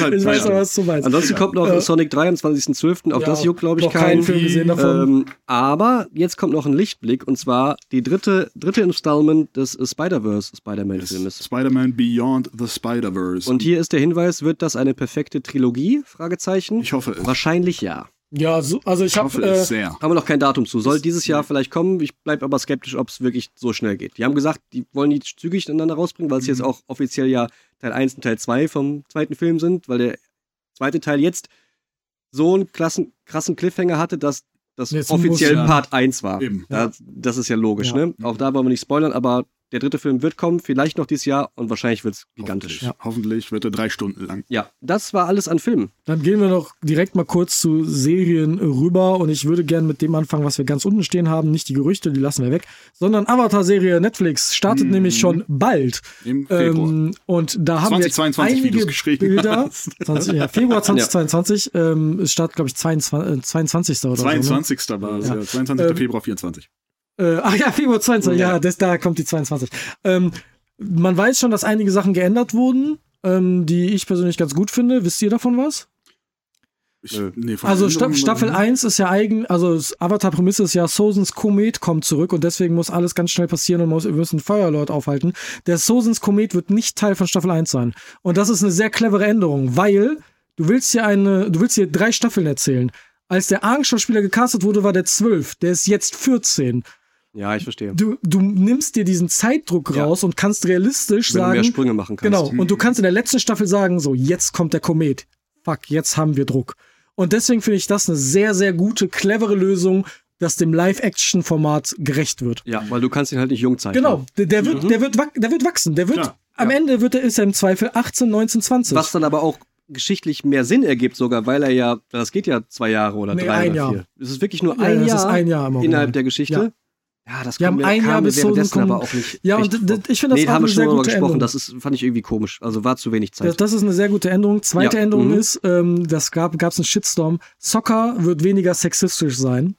halt ich weiß aber, was du meinst. Ansonsten kommt noch Äh, Sonic 3 am 20.12. Auch ja, das juckt, glaube ich, keinen. Film gesehen davon. Ähm, aber jetzt kommt noch ein Lichtblick und zwar die dritte, dritte Installment des Spider-Verse Spider-Man-Filmes. Spider-Man Beyond the Spider-Verse. Und hier ist der Hinweis, wird das eine perfekte Trilogie? Fragezeichen. ich hoffe es. Wahrscheinlich ja. Ja, so, also ich Ich hoffe habe es äh, sehr. Haben wir noch kein Datum zu. Soll dieses Jahr vielleicht kommen. Ich bleibe aber skeptisch, ob es wirklich so schnell geht. Die haben gesagt, die wollen die zügig ineinander rausbringen, weil es jetzt auch offiziell ja Teil 1 und Teil 2 vom zweiten Film sind, weil der zweite Teil jetzt so einen klassen, krassen Cliffhanger hatte, dass das Jetzt offiziell muss ja. Part 1 war. Eben. Da, das ist ja logisch, Ja. ne? Auch da wollen wir nicht spoilern, aber der dritte Film wird kommen, vielleicht noch dieses Jahr und wahrscheinlich wird es gigantisch. Hoffentlich, Hoffentlich wird er drei Stunden lang. Ja, das war alles an Filmen. Dann gehen wir noch direkt mal kurz zu Serien rüber und ich würde gerne mit dem anfangen, was wir ganz unten stehen haben. Nicht die Gerüchte, die lassen wir weg, sondern Avatar-Serie Netflix startet Mhm. nämlich schon bald. Im Februar. Ähm, und da haben wir jetzt 2022, einige Bilder. [laughs] hast. 20, ja, Februar 2022. Ähm, es startet, glaube ich, 22, äh, 22. oder so. Ne? 22. war es, Ja. ja. 22. Ähm, Februar 24. Äh, ach ja, Februar 22, ja, Ja. das, da kommt die 22. Ähm, man weiß schon, dass einige Sachen geändert wurden, ähm, die ich persönlich ganz gut finde. Wisst ihr davon was? Ich, nee, von Also Sta Staffel 1 ist ja eigen, also das Avatar-Prämisse ist ja, Sozens Komet kommt zurück und deswegen muss alles ganz schnell passieren und muss, wir müssen Feuerlord aufhalten. Der Sozens Komet wird nicht Teil von Staffel 1 sein. Und das ist eine sehr clevere Änderung, weil du willst hier eine, du willst hier drei Staffeln erzählen. Als der Aang-Schauspieler gecastet wurde, war der 12, der ist jetzt 14. Ja, ich verstehe. Du, du nimmst dir diesen Zeitdruck Ja. raus und kannst realistisch Wenn du mehr sagen, Sprünge machen kannst. Genau, und du kannst in der letzten Staffel sagen, so, jetzt kommt der Komet. Fuck, jetzt haben wir Druck. Und deswegen finde ich das eine sehr, sehr gute, clevere Lösung, dass dem Live-Action-Format gerecht wird. Ja, weil du kannst ihn halt nicht jung zeichnen. Genau, der, der, wird, der, wird, wach- der wird wachsen. Der wird, Klar, am Ende wird er, ist er im Zweifel 18, 19, 20. Was dann aber auch geschichtlich mehr Sinn ergibt sogar, weil er ja, das geht ja zwei Jahre oder Nee, drei ein oder Jahr. vier. Es ist wirklich nur Ja, ein das Jahr ist ein Jahr innerhalb der Geschichte. Ja. Das Wir kam haben mir, ein Jahr bis währenddessen aber auch nicht. Ja, und ich finde das nee, auch haben wir eine schon gute gesprochen. Änderung. Das ist, fand ich irgendwie komisch. Also war zu wenig Zeit. Das, das ist eine sehr gute Änderung. Zweite Ja, Änderung mhm. ist, ähm, das gab es einen Shitstorm. Soccer wird weniger sexistisch sein.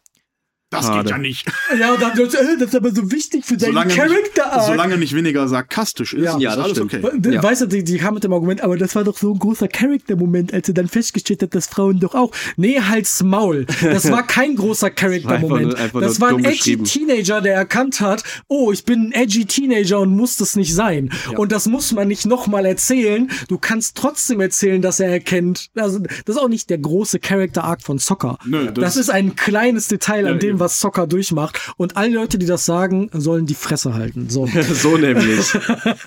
Das Schade. geht ja nicht. Ja, und dann, äh, das ist aber so wichtig für deinen Solange Charakter nicht, solange nicht weniger sarkastisch ist, Ja. ist Ja, das alles stimmt. okay. Ja. Weißt du, die, die kam mit dem Argument, aber das war doch so ein großer Charakter-Moment, als er dann festgestellt hat, dass Frauen doch auch. Nee, halt's Maul. Das war kein großer Charakter-Moment. einfach Das war ein edgy. Teenager, der erkannt hat, oh, ich bin ein edgy Teenager und muss das nicht sein. Und das muss man nicht nochmal erzählen. Du kannst trotzdem erzählen, dass er erkennt. Also, das ist auch nicht der große Character-Arc von Soccer. Nö, das, das- ist ein kleines Detail an Ja, dem, was Soccer durchmacht. Und alle Leute, die das sagen, sollen die Fresse halten. So, [laughs] so nämlich.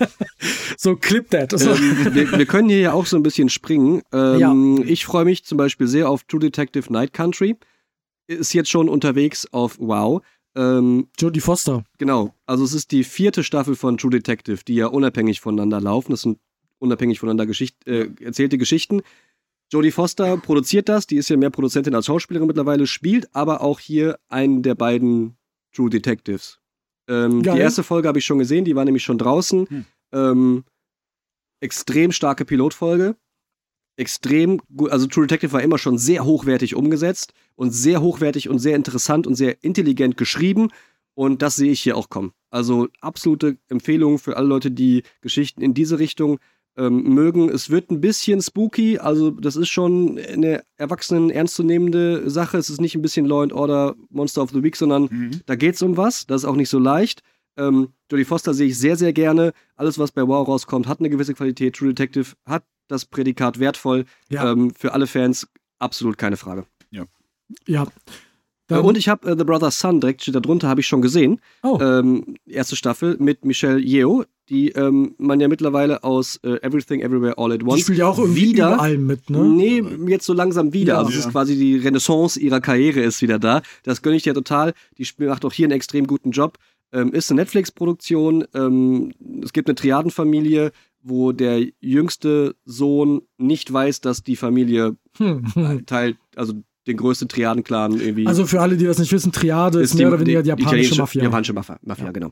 [laughs] so clip that. So. ähm, wir, wir können hier ja auch so ein bisschen springen. Ähm, Ich freue mich zum Beispiel sehr auf True Detective Night Country. Ist jetzt schon unterwegs auf Wow. Ähm, Jodie Foster. genau, also es ist die vierte Staffel von True Detective, die ja unabhängig voneinander laufen. Das sind unabhängig voneinander Geschicht äh, erzählte Geschichten. Jodie Foster produziert das, die ist ja mehr Produzentin als Schauspielerin mittlerweile, spielt aber auch hier einen der beiden True Detectives. Ähm, die erste Folge habe ich schon gesehen, die war nämlich schon draußen. Hm. Ähm, extrem starke Pilotfolge. Extrem gut, also True Detective war immer schon sehr hochwertig umgesetzt und sehr hochwertig und sehr interessant und sehr intelligent geschrieben. Und das sehe ich hier auch kommen. Also absolute Empfehlung für alle Leute, die Geschichten in diese Richtung ähm, mögen. Es wird ein bisschen spooky, also das ist schon eine erwachsenen, ernstzunehmende Sache. Es ist nicht ein bisschen Law and Order Monster of the Week, sondern Mhm. da geht es um was. Das ist auch nicht so leicht. Ähm, Jodie Foster sehe ich sehr, sehr gerne. Alles, was bei Wow rauskommt, hat eine gewisse Qualität. True Detective hat das Prädikat wertvoll. Ja. Ähm, für alle Fans absolut keine Frage. Ja. Äh, Dann- und ich habe äh, The Brother's Son, direkt steht da drunter, habe ich schon gesehen. oh, Ähm, erste Staffel mit Michelle Yeoh, die ähm, man ja mittlerweile aus äh, Everything Everywhere All at die Once spielt ja auch irgendwie wieder überall mit, ne? Nee, jetzt so langsam wieder. Ja. also es Ja. ist quasi die Renaissance ihrer Karriere ist wieder da. Das gönne ich dir total. Die macht auch hier einen extrem guten Job. Ähm, ist eine Netflix-Produktion. Ähm, es gibt eine Triadenfamilie, wo der jüngste Sohn nicht weiß, dass die Familie Hm. Teil, also den größten Triaden-Clan irgendwie Also für alle, die das nicht wissen, Triade ist, mehr oder weniger die japanische Mafia. Japanische Mafia, Mafia genau.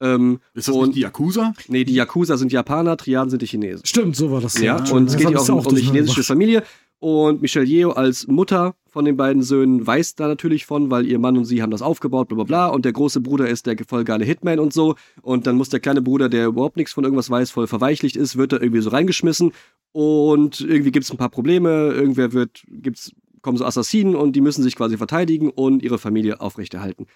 Ähm, Ist das und, nicht die Yakuza? nee, die Yakuza sind Japaner, Triaden sind die Chinesen. Stimmt, so war das. Ja, stimmt. und es geht ja ich auch um, um eine chinesische gebracht. Familie. Und Michelle Yeoh als Mutter von den beiden Söhnen weiß da natürlich von, weil ihr Mann und sie haben das aufgebaut, bla bla bla. Und der große Bruder ist der voll geile Hitman und so. Und dann muss der kleine Bruder, der überhaupt nichts von irgendwas weiß, voll verweichlicht ist, wird da irgendwie so reingeschmissen. Und irgendwie gibt es ein paar Probleme. Irgendwer wird, gibt's, kommen so Assassinen und die müssen sich quasi verteidigen und ihre Familie aufrechterhalten.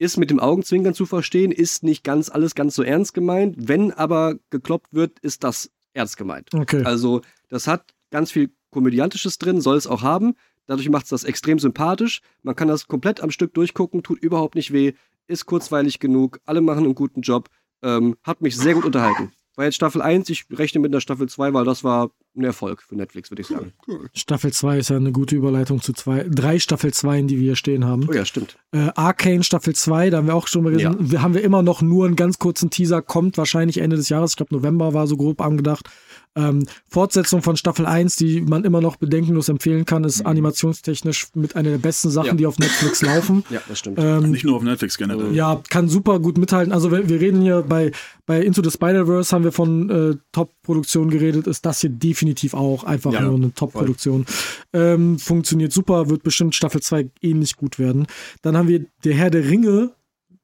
Ist mit dem Augenzwinkern zu verstehen, ist nicht ganz alles ganz so ernst gemeint. Wenn aber gekloppt wird, ist das ernst gemeint. Okay. Also, das hat ganz viel Komödiantisches drin, soll es auch haben. Dadurch macht es das extrem sympathisch. Man kann das komplett am Stück durchgucken, tut überhaupt nicht weh, ist kurzweilig genug, alle machen einen guten Job. Ähm, hat mich sehr gut unterhalten. War jetzt Staffel 1, ich rechne mit einer Staffel 2, weil das war ein Erfolg für Netflix, würde ich sagen. Staffel 2 ist ja eine gute Überleitung zu zwei, drei Staffel 2, die wir hier stehen haben. Oh ja, stimmt. Äh, Arcane Staffel 2, da haben wir auch schon mal gesehen. Wir haben wir immer noch nur einen ganz kurzen Teaser, kommt wahrscheinlich Ende des Jahres. Ich glaube, November war so grob angedacht. Ähm, Fortsetzung von Staffel 1, die man immer noch bedenkenlos empfehlen kann, ist animationstechnisch mit einer der besten Sachen, Ja. die auf Netflix laufen. [laughs] Ja, das stimmt. Ähm, Nicht nur auf Netflix generell. ja, kann super gut mithalten. Also wir, wir reden hier bei, bei Into the Spider-Verse haben wir von äh, Top-Produktion geredet, ist das hier definitiv auch einfach Ja, nur eine Top-Produktion. Ähm, funktioniert super, wird bestimmt Staffel 2 ähnlich gut werden. Dann haben wir Der Herr der Ringe,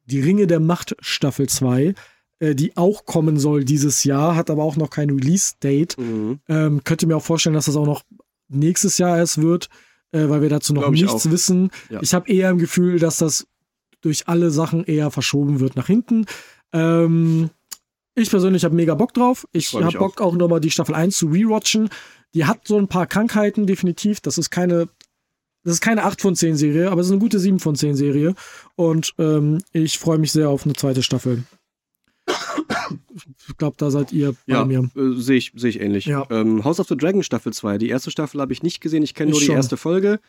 die Ringe der Macht Staffel 2, äh, die auch kommen soll dieses Jahr, hat aber auch noch kein Release-Date. Mhm. Ähm, könnte mir auch vorstellen, dass das auch noch nächstes Jahr erst wird, äh, weil wir dazu noch Glaub ich nichts auch. wissen. Ja. Ich habe eher im Gefühl, dass das durch alle Sachen eher verschoben wird nach hinten. Ähm, ich persönlich habe mega Bock drauf. Ich habe Bock auch nochmal die Staffel 1 zu rewatchen. Die hat so ein paar Krankheiten, definitiv. Das ist keine, das ist keine 8 von 10 Serie, aber es ist eine gute 7 von 10 Serie. Und ähm, ich freue mich sehr auf eine zweite Staffel. Ich glaube, da seid ihr bei Ja, mir. äh, sehe ich, seh ich ähnlich. Ja. Ähm, House of the Dragon Staffel 2. Die erste Staffel habe ich nicht gesehen, ich kenne nur die schon. erste Folge.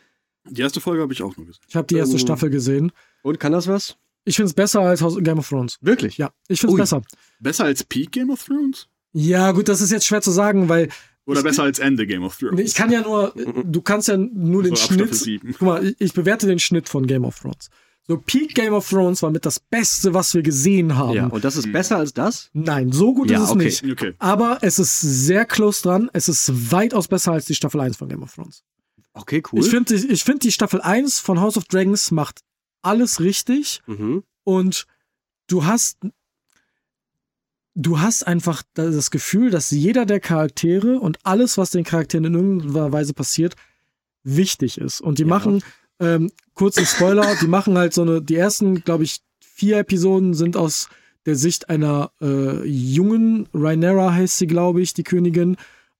Die erste Folge habe ich auch nur gesehen. Ich habe die erste Ähm, Staffel gesehen. Und kann das was? Ich finde es besser als House- Game of Thrones. Wirklich? Ja, ich finde es besser. Besser als Peak Game of Thrones? Ja, gut, das ist jetzt schwer zu sagen, weil Oder besser als Ende Game of Thrones? Ich kann ja nur, du kannst ja nur den So Staffel Schnitt. 7. Guck mal, ich, ich bewerte den Schnitt von Game of Thrones. So, Peak Game of Thrones war mit das Beste, was wir gesehen haben. Ja, und das ist besser als das? Nein, so gut Ja, ist es okay. nicht. Okay. Aber es ist sehr close dran. Es ist weitaus besser als die Staffel 1 von Game of Thrones. Okay, cool. Ich finde ich find die Staffel 1 von House of Dragons macht alles richtig mhm. und du hast du hast einfach das Gefühl, dass jeder der Charaktere und alles, was den Charakteren in irgendeiner Weise passiert, wichtig ist. Und die Ja. machen, ähm, kurzen Spoiler, die machen halt so eine, die ersten, glaube ich, vier Episoden sind aus der Sicht einer äh, jungen, Rhaenyra heißt sie, glaube ich, die Königin.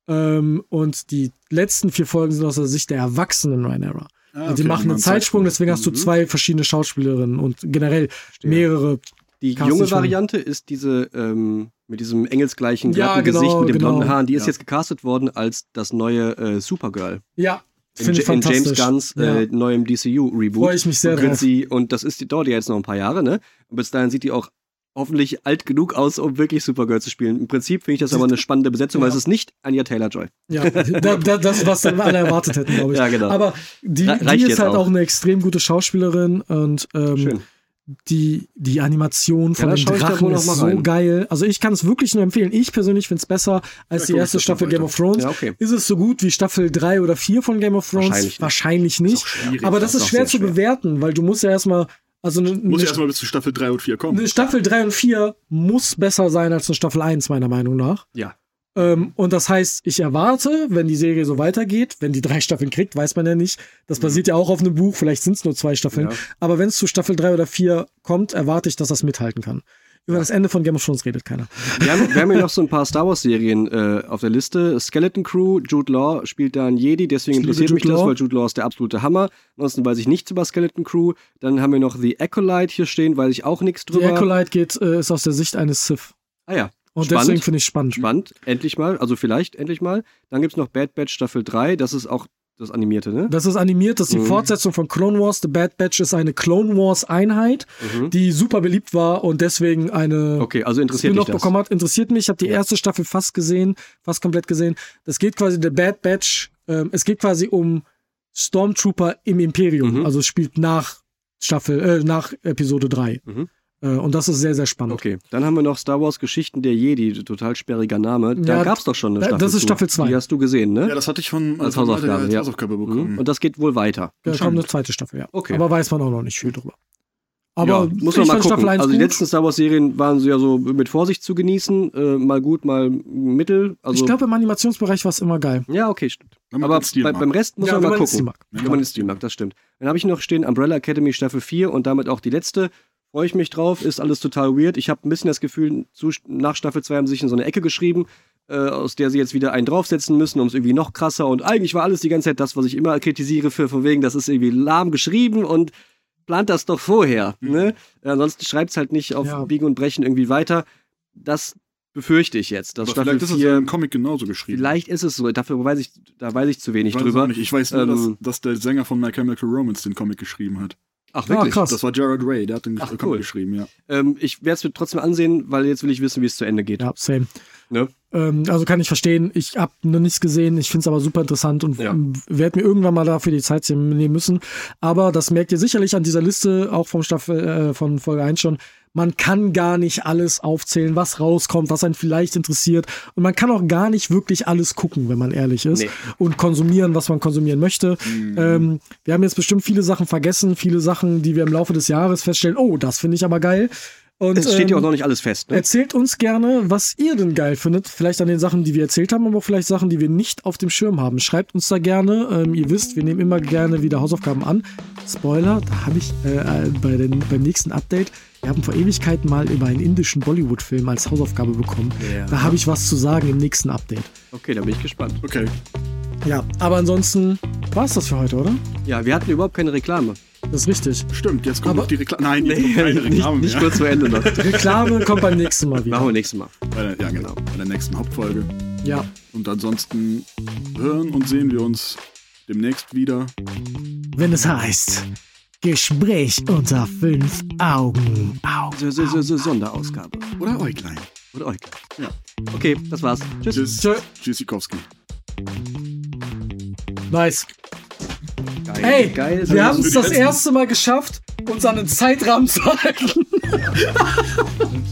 Ähm, und die letzten vier Folgen sind aus der Sicht der erwachsenen Rhaenyra. Ah, Also die okay, machen einen Zeitsprung, deswegen hast du Mhm. zwei verschiedene Schauspielerinnen und generell mehrere. Die junge. Variante ist diese ähm, mit diesem engelsgleichen Ja, glatten genau, Gesicht mit den genau. blonden Haaren. Die ist Ja. jetzt gecastet worden als das neue äh, Supergirl. Ja, In, in James. Gunns ja. äh, neuem DCU-Reboot. Freue ich mich sehr und, drauf. sie, und das ist, die dauert ja jetzt noch ein paar Jahre, ne? Und bis dahin sieht die auch hoffentlich alt genug aus, um wirklich Supergirl zu spielen. Im Prinzip finde ich das aber eine spannende Besetzung, weil Ja. es ist nicht Anya Taylor-Joy. Ja, da, da, das, was dann alle erwartet hätten, glaube ich. [laughs] Ja, genau. Aber die, die ist halt auch. auch eine extrem gute Schauspielerin und ähm, Schön. Die, die Animation von da den ich Drachen ist so rein. geil. Also ich kann es wirklich nur empfehlen. Ich persönlich finde es besser als Ja, die ich erste Staffel Game of Thrones. Ja, okay. Ist es so gut wie Staffel 3 oder 4 von Game of Thrones? Wahrscheinlich nicht. Wahrscheinlich nicht. schwierig. Aber das, Das ist schwer zu schwer. bewerten, weil du musst ja erstmal, also eine, Muss eine, erstmal bis zu Staffel 3 und 4 kommen. eine Staffel 3 und 4 muss besser sein als eine Staffel 1, meiner Meinung nach. Ja. Ähm, und das heißt, ich erwarte, wenn die Serie so weitergeht, wenn die drei Staffeln kriegt, weiß man ja nicht. Das basiert ja auch auf einem Buch, vielleicht sind es nur zwei Staffeln. Ja. Aber wenn es zu Staffel 3 oder 4 kommt, erwarte ich, dass das mithalten kann. Über das Ende von Game of Thrones redet keiner. Wir haben, wir haben hier noch so ein paar Star Wars-Serien äh, auf der Liste. Skeleton Crew, Jude Law spielt da einen Jedi, deswegen interessiert mich Jude das, Law. weil Jude Law ist der absolute Hammer. Ansonsten weiß ich nichts über Skeleton Crew. Dann haben wir noch The Acolyte hier stehen, weiß ich auch nichts drüber. Acolyte geht, äh, ist aus der Sicht eines Sith. ah ja, Und Spannend. deswegen finde ich spannend. spannend. Endlich mal, also vielleicht endlich mal. Dann gibt's noch Bad Batch Staffel 3, das ist auch das Animierte, ne? Das ist animiert, das ist die Mhm. Fortsetzung von Clone Wars. The Bad Batch ist eine Clone Wars Einheit, Mhm. die super beliebt war und deswegen eine Okay, also interessiert Spin-off das. bekommen hat. Interessiert mich. Ich habe die erste Staffel fast gesehen, fast komplett gesehen. Das geht quasi The Bad Batch. Ähm, es geht quasi um Stormtrooper im Imperium. Mhm. Also es spielt nach Staffel, äh, nach Episode 3. Mhm. Äh, und das ist sehr, sehr spannend. Okay, dann haben wir noch Star Wars Geschichten der Jedi, total sperriger Name. Da Ja, gab's doch schon eine Staffel. das ist. Staffel zwei. Die hast du gesehen, ne? Ja, das hatte ich von Als Hausaufgabe, als ja. Hausaufgabe Mhm. bekommen. Und das geht wohl weiter. Da kommt eine zweite Staffel, ja. Okay. Aber weiß man auch noch nicht viel drüber. Aber ja, muss man mal gucken. Staffel 1 Also die gut. letzten Star Wars Serien waren so ja so mit Vorsicht zu genießen, äh, mal gut, mal mittel. Also ich glaube, im Animationsbereich war es immer geil. ja, okay, stimmt. Aber bei, beim Rest muss Ja, man mal gucken. Wenn man den Stil mag, das stimmt. Dann habe ich noch stehen Umbrella Academy Staffel 4 und damit auch die letzte. Freue ich mich drauf, ist alles total weird. Ich habe ein bisschen das Gefühl, zu, nach Staffel 2 haben sie sich in so eine Ecke geschrieben, äh, aus der sie jetzt wieder einen draufsetzen müssen, um es irgendwie noch krasser. Und eigentlich war alles die ganze Zeit das, was ich immer kritisiere, für von wegen, das ist irgendwie lahm geschrieben und plant das doch vorher. Ne? Äh, ansonsten schreibt es halt nicht auf Ja. Biegen und Brechen irgendwie weiter. Das befürchte ich jetzt. Dass Aber Staffel vielleicht ist es 4, ja im Comic genauso geschrieben. vielleicht ist es so, dafür weiß ich, da weiß ich zu wenig ich weiß drüber. Ich weiß nur, dass, Ähm, dass der Sänger von My Chemical Romance den Comic geschrieben hat. Ach, Ah, wirklich? krass. Das war Jared Ray, der hat den Ach, cool. geschrieben, ja. Ähm, ich werde es mir trotzdem ansehen, weil jetzt will ich wissen, wie es zu Ende geht. Ja, same. Ne? Ähm, also kann ich verstehen. Ich habe noch nichts gesehen. Ich finde es aber super interessant und Ja. werde mir irgendwann mal dafür die Zeit nehmen müssen. Aber das merkt ihr sicherlich an dieser Liste, auch vom Staffel, äh, von Folge 1 schon. Man kann gar nicht alles aufzählen, was rauskommt, was einen vielleicht interessiert. Und man kann auch gar nicht wirklich alles gucken, wenn man ehrlich ist. Nee. Und konsumieren, was man konsumieren möchte. Ähm, wir haben jetzt bestimmt viele Sachen vergessen, viele Sachen, die wir im Laufe des Jahres feststellen. Oh, das finde ich aber geil. Und, Es steht ja auch ähm, noch nicht alles fest. Ne? Erzählt uns gerne, was ihr denn geil findet. Vielleicht an den Sachen, die wir erzählt haben, aber auch vielleicht Sachen, die wir nicht auf dem Schirm haben. Schreibt uns da gerne. Ähm, ihr wisst, wir nehmen immer gerne wieder Hausaufgaben an. Spoiler, da habe ich äh, äh, bei den, beim nächsten Update, wir haben vor Ewigkeiten mal über einen indischen Bollywood-Film als Hausaufgabe bekommen. Ja. Da habe ich was zu sagen im nächsten Update. Okay, da bin ich gespannt. Okay. Ja, aber ansonsten war es das für heute, oder? Ja, wir hatten überhaupt keine Reklame. Das ist richtig. Stimmt, jetzt kommt Aber- noch die Reklame. Nein, kommt keine [laughs] nicht, Reklame nicht mehr. kurz vor Ende noch. [laughs] Reklame kommt beim nächsten Mal wieder. Machen wir nächstes Mal. Bei der, ja, genau. Bei der nächsten Hauptfolge. Ja, Und ansonsten hören und sehen wir uns demnächst wieder. wenn es heißt Gespräch unter fünf Augen. Augen. So, so, so, so Sonderausgabe. Oder Äuglein. Oder euch. Ja. Okay, das war's. Tschüss. Tschüss. Tschö. Tschüssikowski. Nice. Geil. Hey, geil. wir haben es das erste Mal geschafft, uns an einen Zeitrahmen zu halten. [laughs]